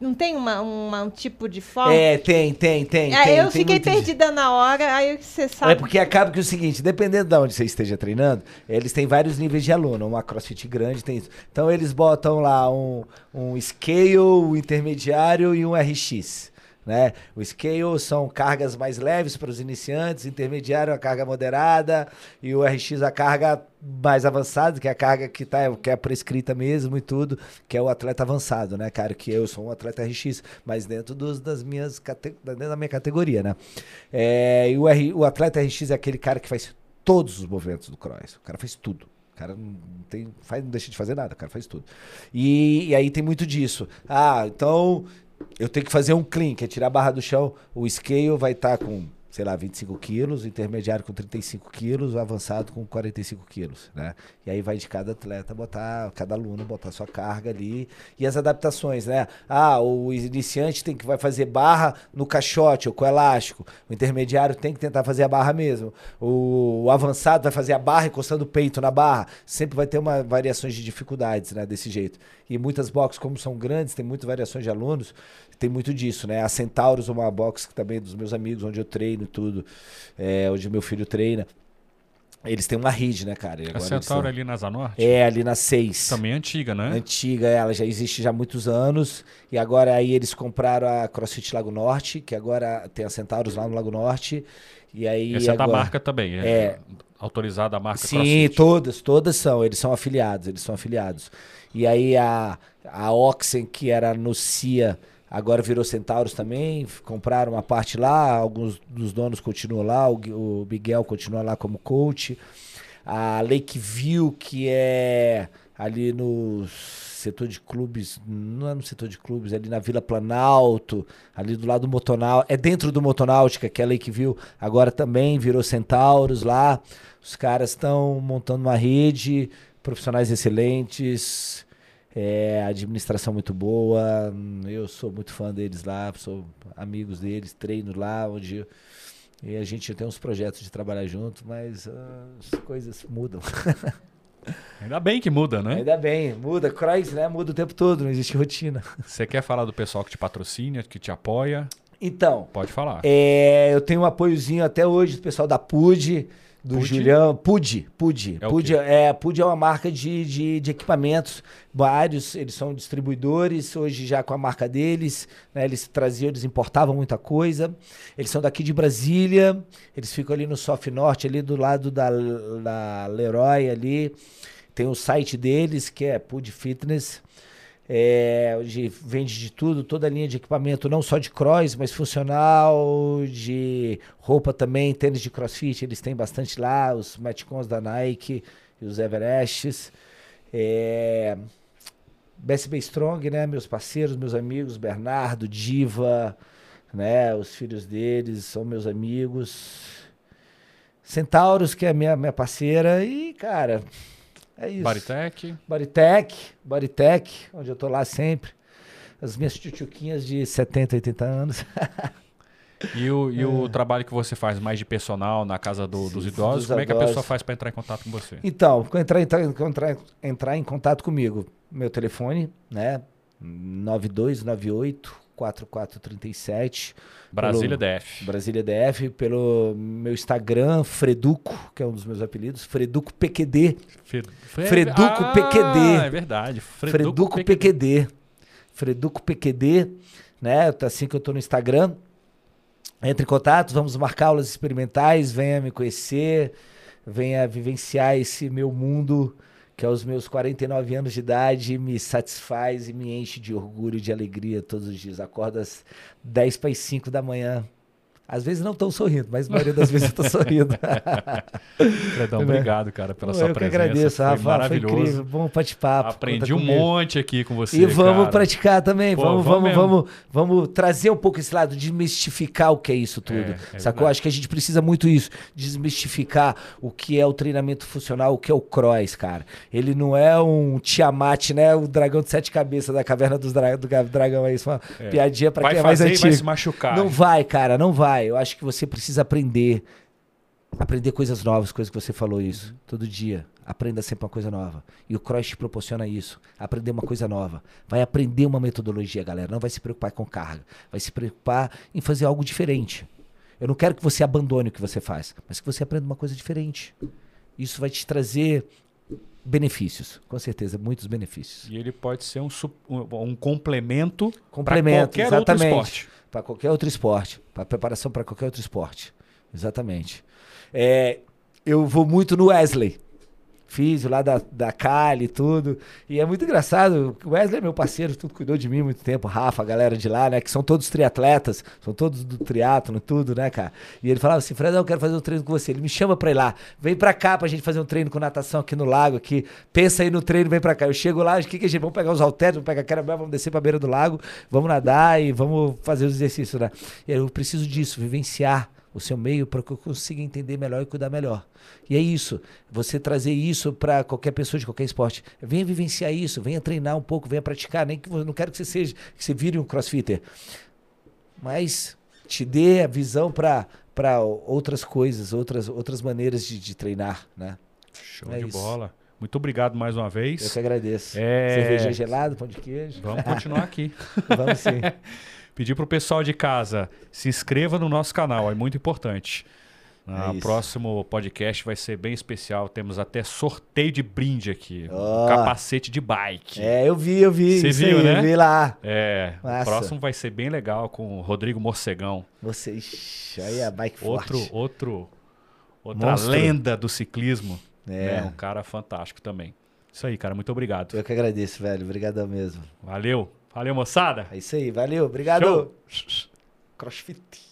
Não tem uma, uma- um tipo de forma? É, tem, tem, tem. Tem, eu tem fiquei muito de- perdida na hora, aí você sabe. É porque acaba que é o seguinte, dependendo de onde você esteja treinando, eles têm vários níveis de aluno. Uma CrossFit grande tem isso. Então eles botam lá um, um scale, um intermediário e um RX. Né? O scale são cargas mais leves para os iniciantes, intermediário a carga moderada e o RX a carga mais avançada, que é a carga que, tá, que é prescrita mesmo e tudo, que é o atleta avançado, né, cara? Que eu sou um atleta RX, mas dentro dos, das minhas dentro da minha categoria, né? É, e o, R- o atleta RX é aquele cara que faz todos os movimentos do cross. O cara faz tudo. O cara não, tem, faz, não deixa de fazer nada, o cara faz tudo. E, e aí tem muito disso. Ah, então eu tenho que fazer um clean, que é tirar a barra do chão. O scale vai estar com sei lá, 25 quilos, intermediário com 35 quilos, avançado com 45 quilos, né? E aí vai de cada atleta botar, cada aluno botar sua carga ali e as adaptações, né? Ah, o iniciante tem que vai fazer barra no caixote ou com elástico. O intermediário tem que tentar fazer a barra mesmo. O, o avançado vai fazer a barra encostando o peito na barra. Sempre vai ter uma variações de dificuldades, né? Desse jeito. E muitas boxes, como são grandes, tem muitas variações de alunos, tem muito disso, né? A Centauros, uma box que também é dos meus amigos, onde eu treino tudo, é, onde meu filho treina. Eles têm uma rede, né, cara? A agora eles Centauro tão- ali na Zanorte? É, ali na 6. Também é antiga, né? Antiga, ela já existe já há muitos anos. E agora aí eles compraram a CrossFit Lago Norte, que agora tem a Centauros lá no Lago Norte. E aí Essa é da agora... marca também. É, É. autorizada a marca Sim, CrossFit. todas, todas são. Eles são afiliados, eles são afiliados. E aí a, a Oxen, que era no CIA, agora virou Centauros também. Compraram uma parte lá, alguns dos donos continuam lá, o, o Miguel continua lá como coach. A Lakeview, que é ali no setor de clubes, não é no setor de clubes, é ali na Vila Planalto, ali do lado do Motonal, é dentro do Motonáutica, que é Lakeview, agora também virou Centauros lá. Os caras estão montando uma rede, profissionais excelentes, é, administração muito boa. Eu sou muito fã deles lá, sou amigos deles, treino lá, onde e a gente tem uns projetos de trabalhar junto, mas ah, as coisas mudam. Ainda bem que muda, né? Ainda bem, muda, cross, né? Muda o tempo todo, não existe rotina. Você quer falar do pessoal que te patrocina, que te apoia? Então, Pode falar. é, eu tenho um apoiozinho até hoje do pessoal da PUD, do PUD? Julião. PUD, PUD. É o PUD, quê? é, PUD é uma marca de, de, de equipamentos. Vários, eles são distribuidores, hoje já com a marca deles. né, eles traziam, eles importavam muita coisa. Eles são daqui de Brasília. Eles ficam ali no Sof Norte, ali do lado da, da Leroy ali. Tem o site deles, que é PUD Fitness. É, onde vende de tudo, toda a linha de equipamento, não só de cross, mas funcional, de roupa também, tênis de crossfit, eles têm bastante lá, os Metcons da Nike e os Everests. É, BSB Strong, né, meus parceiros, meus amigos, Bernardo, Diva, né, os filhos deles são meus amigos. Centauros, que é minha, minha parceira, e, cara, é isso. Baritec. Bodytech, Bodytech, onde eu tô lá sempre. As minhas tchutchuquinhas de 70, 80 anos. E, o, e o trabalho que você faz mais de personal na casa do- dos É. Idosos, dos como é que a pessoa faz para entrar em contato com você? Então, entrar, entrar, entrar, entrar em contato comigo, meu telefone, né? 9298 4437. Brasília pelo- DF. Brasília DF, pelo meu Instagram, Freduco, que é um dos meus apelidos, Freduco PQD. Freduco ah, PQD. É verdade. Freduco, PQD. Freduco PQD, né? Tá Assim que eu tô no Instagram. Entre em contato, vamos marcar aulas experimentais, venha me conhecer, venha vivenciar esse meu mundo, que aos meus 49 anos de idade me satisfaz e me enche de orgulho e de alegria todos os dias. Acordo às 10 para as 5 da manhã. Às vezes não tão sorrindo, mas a maioria das vezes eu tô sorrindo. Fredão, obrigado, cara, pela Pô, sua eu que presença. agradeço, Foi Rafa. Foi maravilhoso. incrível. Bom bate-papo. Aprendi um comigo. monte aqui com você. E vamos cara. praticar também. Pô, vamos, vamos vamos, vamos, vamos trazer um pouco esse lado, desmistificar o que é isso tudo. É, é sacou? verdade. Acho que a gente precisa muito isso, desmistificar o que é o treinamento funcional, o que é o cross, cara. Ele não é um Tiamat, né? O dragão de sete cabeças da caverna dos dra do dragão aí. Isso é uma É. piadinha pra vai quem é mais antigo. vai se machucar. Não vai, cara, não vai. Eu acho que você precisa aprender. Aprender coisas novas, coisas que você falou isso. Todo dia. Aprenda sempre uma coisa nova. E o Cross te proporciona isso. Aprender uma coisa nova. Vai aprender uma metodologia, galera. Não vai se preocupar com carga. Vai se preocupar em fazer algo diferente. Eu não quero que você abandone o que você faz, mas que você aprenda uma coisa diferente. Isso vai te trazer benefícios, com certeza, muitos benefícios. E ele pode ser um, um, complemento, Complemento, para qualquer outro exatamente. esporte. Para qualquer outro esporte. Para preparação para qualquer outro esporte. Exatamente. É, eu vou muito no Wesley. Fiz lá da, da Cali e tudo. E é muito engraçado. O Wesley é meu parceiro, tudo cuidou de mim muito tempo. Rafa, a galera de lá, né? Que são todos triatletas, são todos do triatlo tudo, né, cara? E ele falava assim: Fredão, eu quero fazer um treino com você. Ele me chama pra ir lá. Vem pra cá pra gente fazer um treino com natação aqui no lago. Aqui. Pensa aí no treino, vem pra cá. Eu chego lá, o que, que a gente. Vamos pegar os halteres, vamos pegar a caramel, vamos descer pra beira do lago, vamos nadar e vamos fazer os exercícios, né? Eu preciso disso, vivenciar o seu meio para que eu consiga entender melhor e cuidar melhor. E é isso, você trazer isso para qualquer pessoa de qualquer esporte. Venha vivenciar isso, venha treinar um pouco, venha praticar, nem que eu não quero que você seja, que você vire um crossfitter. Mas te dê a visão para para outras coisas, outras outras maneiras de, de treinar, né? Show É de isso. bola. Muito obrigado mais uma Eu vez. que agradeço. É. Cerveja gelada, pão de queijo. Vamos continuar aqui. Vamos sim. Pedir pro pessoal de casa, se inscreva no nosso canal, é muito importante. É O próximo podcast vai ser bem especial. Temos até sorteio de brinde aqui. Ó. Um capacete de bike. É, eu vi, eu vi. Você viu, aí, né? Eu vi lá. É, o Massa. próximo vai ser bem legal com o Rodrigo Morcegão. Você, ixi, aí a bike Outro, forte. outro, outra Monstro. lenda do ciclismo. É. né? Um cara fantástico também. Isso aí, cara. Muito obrigado. Eu que agradeço, velho. Obrigadão mesmo. Valeu. Valeu, moçada. É isso aí, valeu. Obrigado. Show. Crossfit.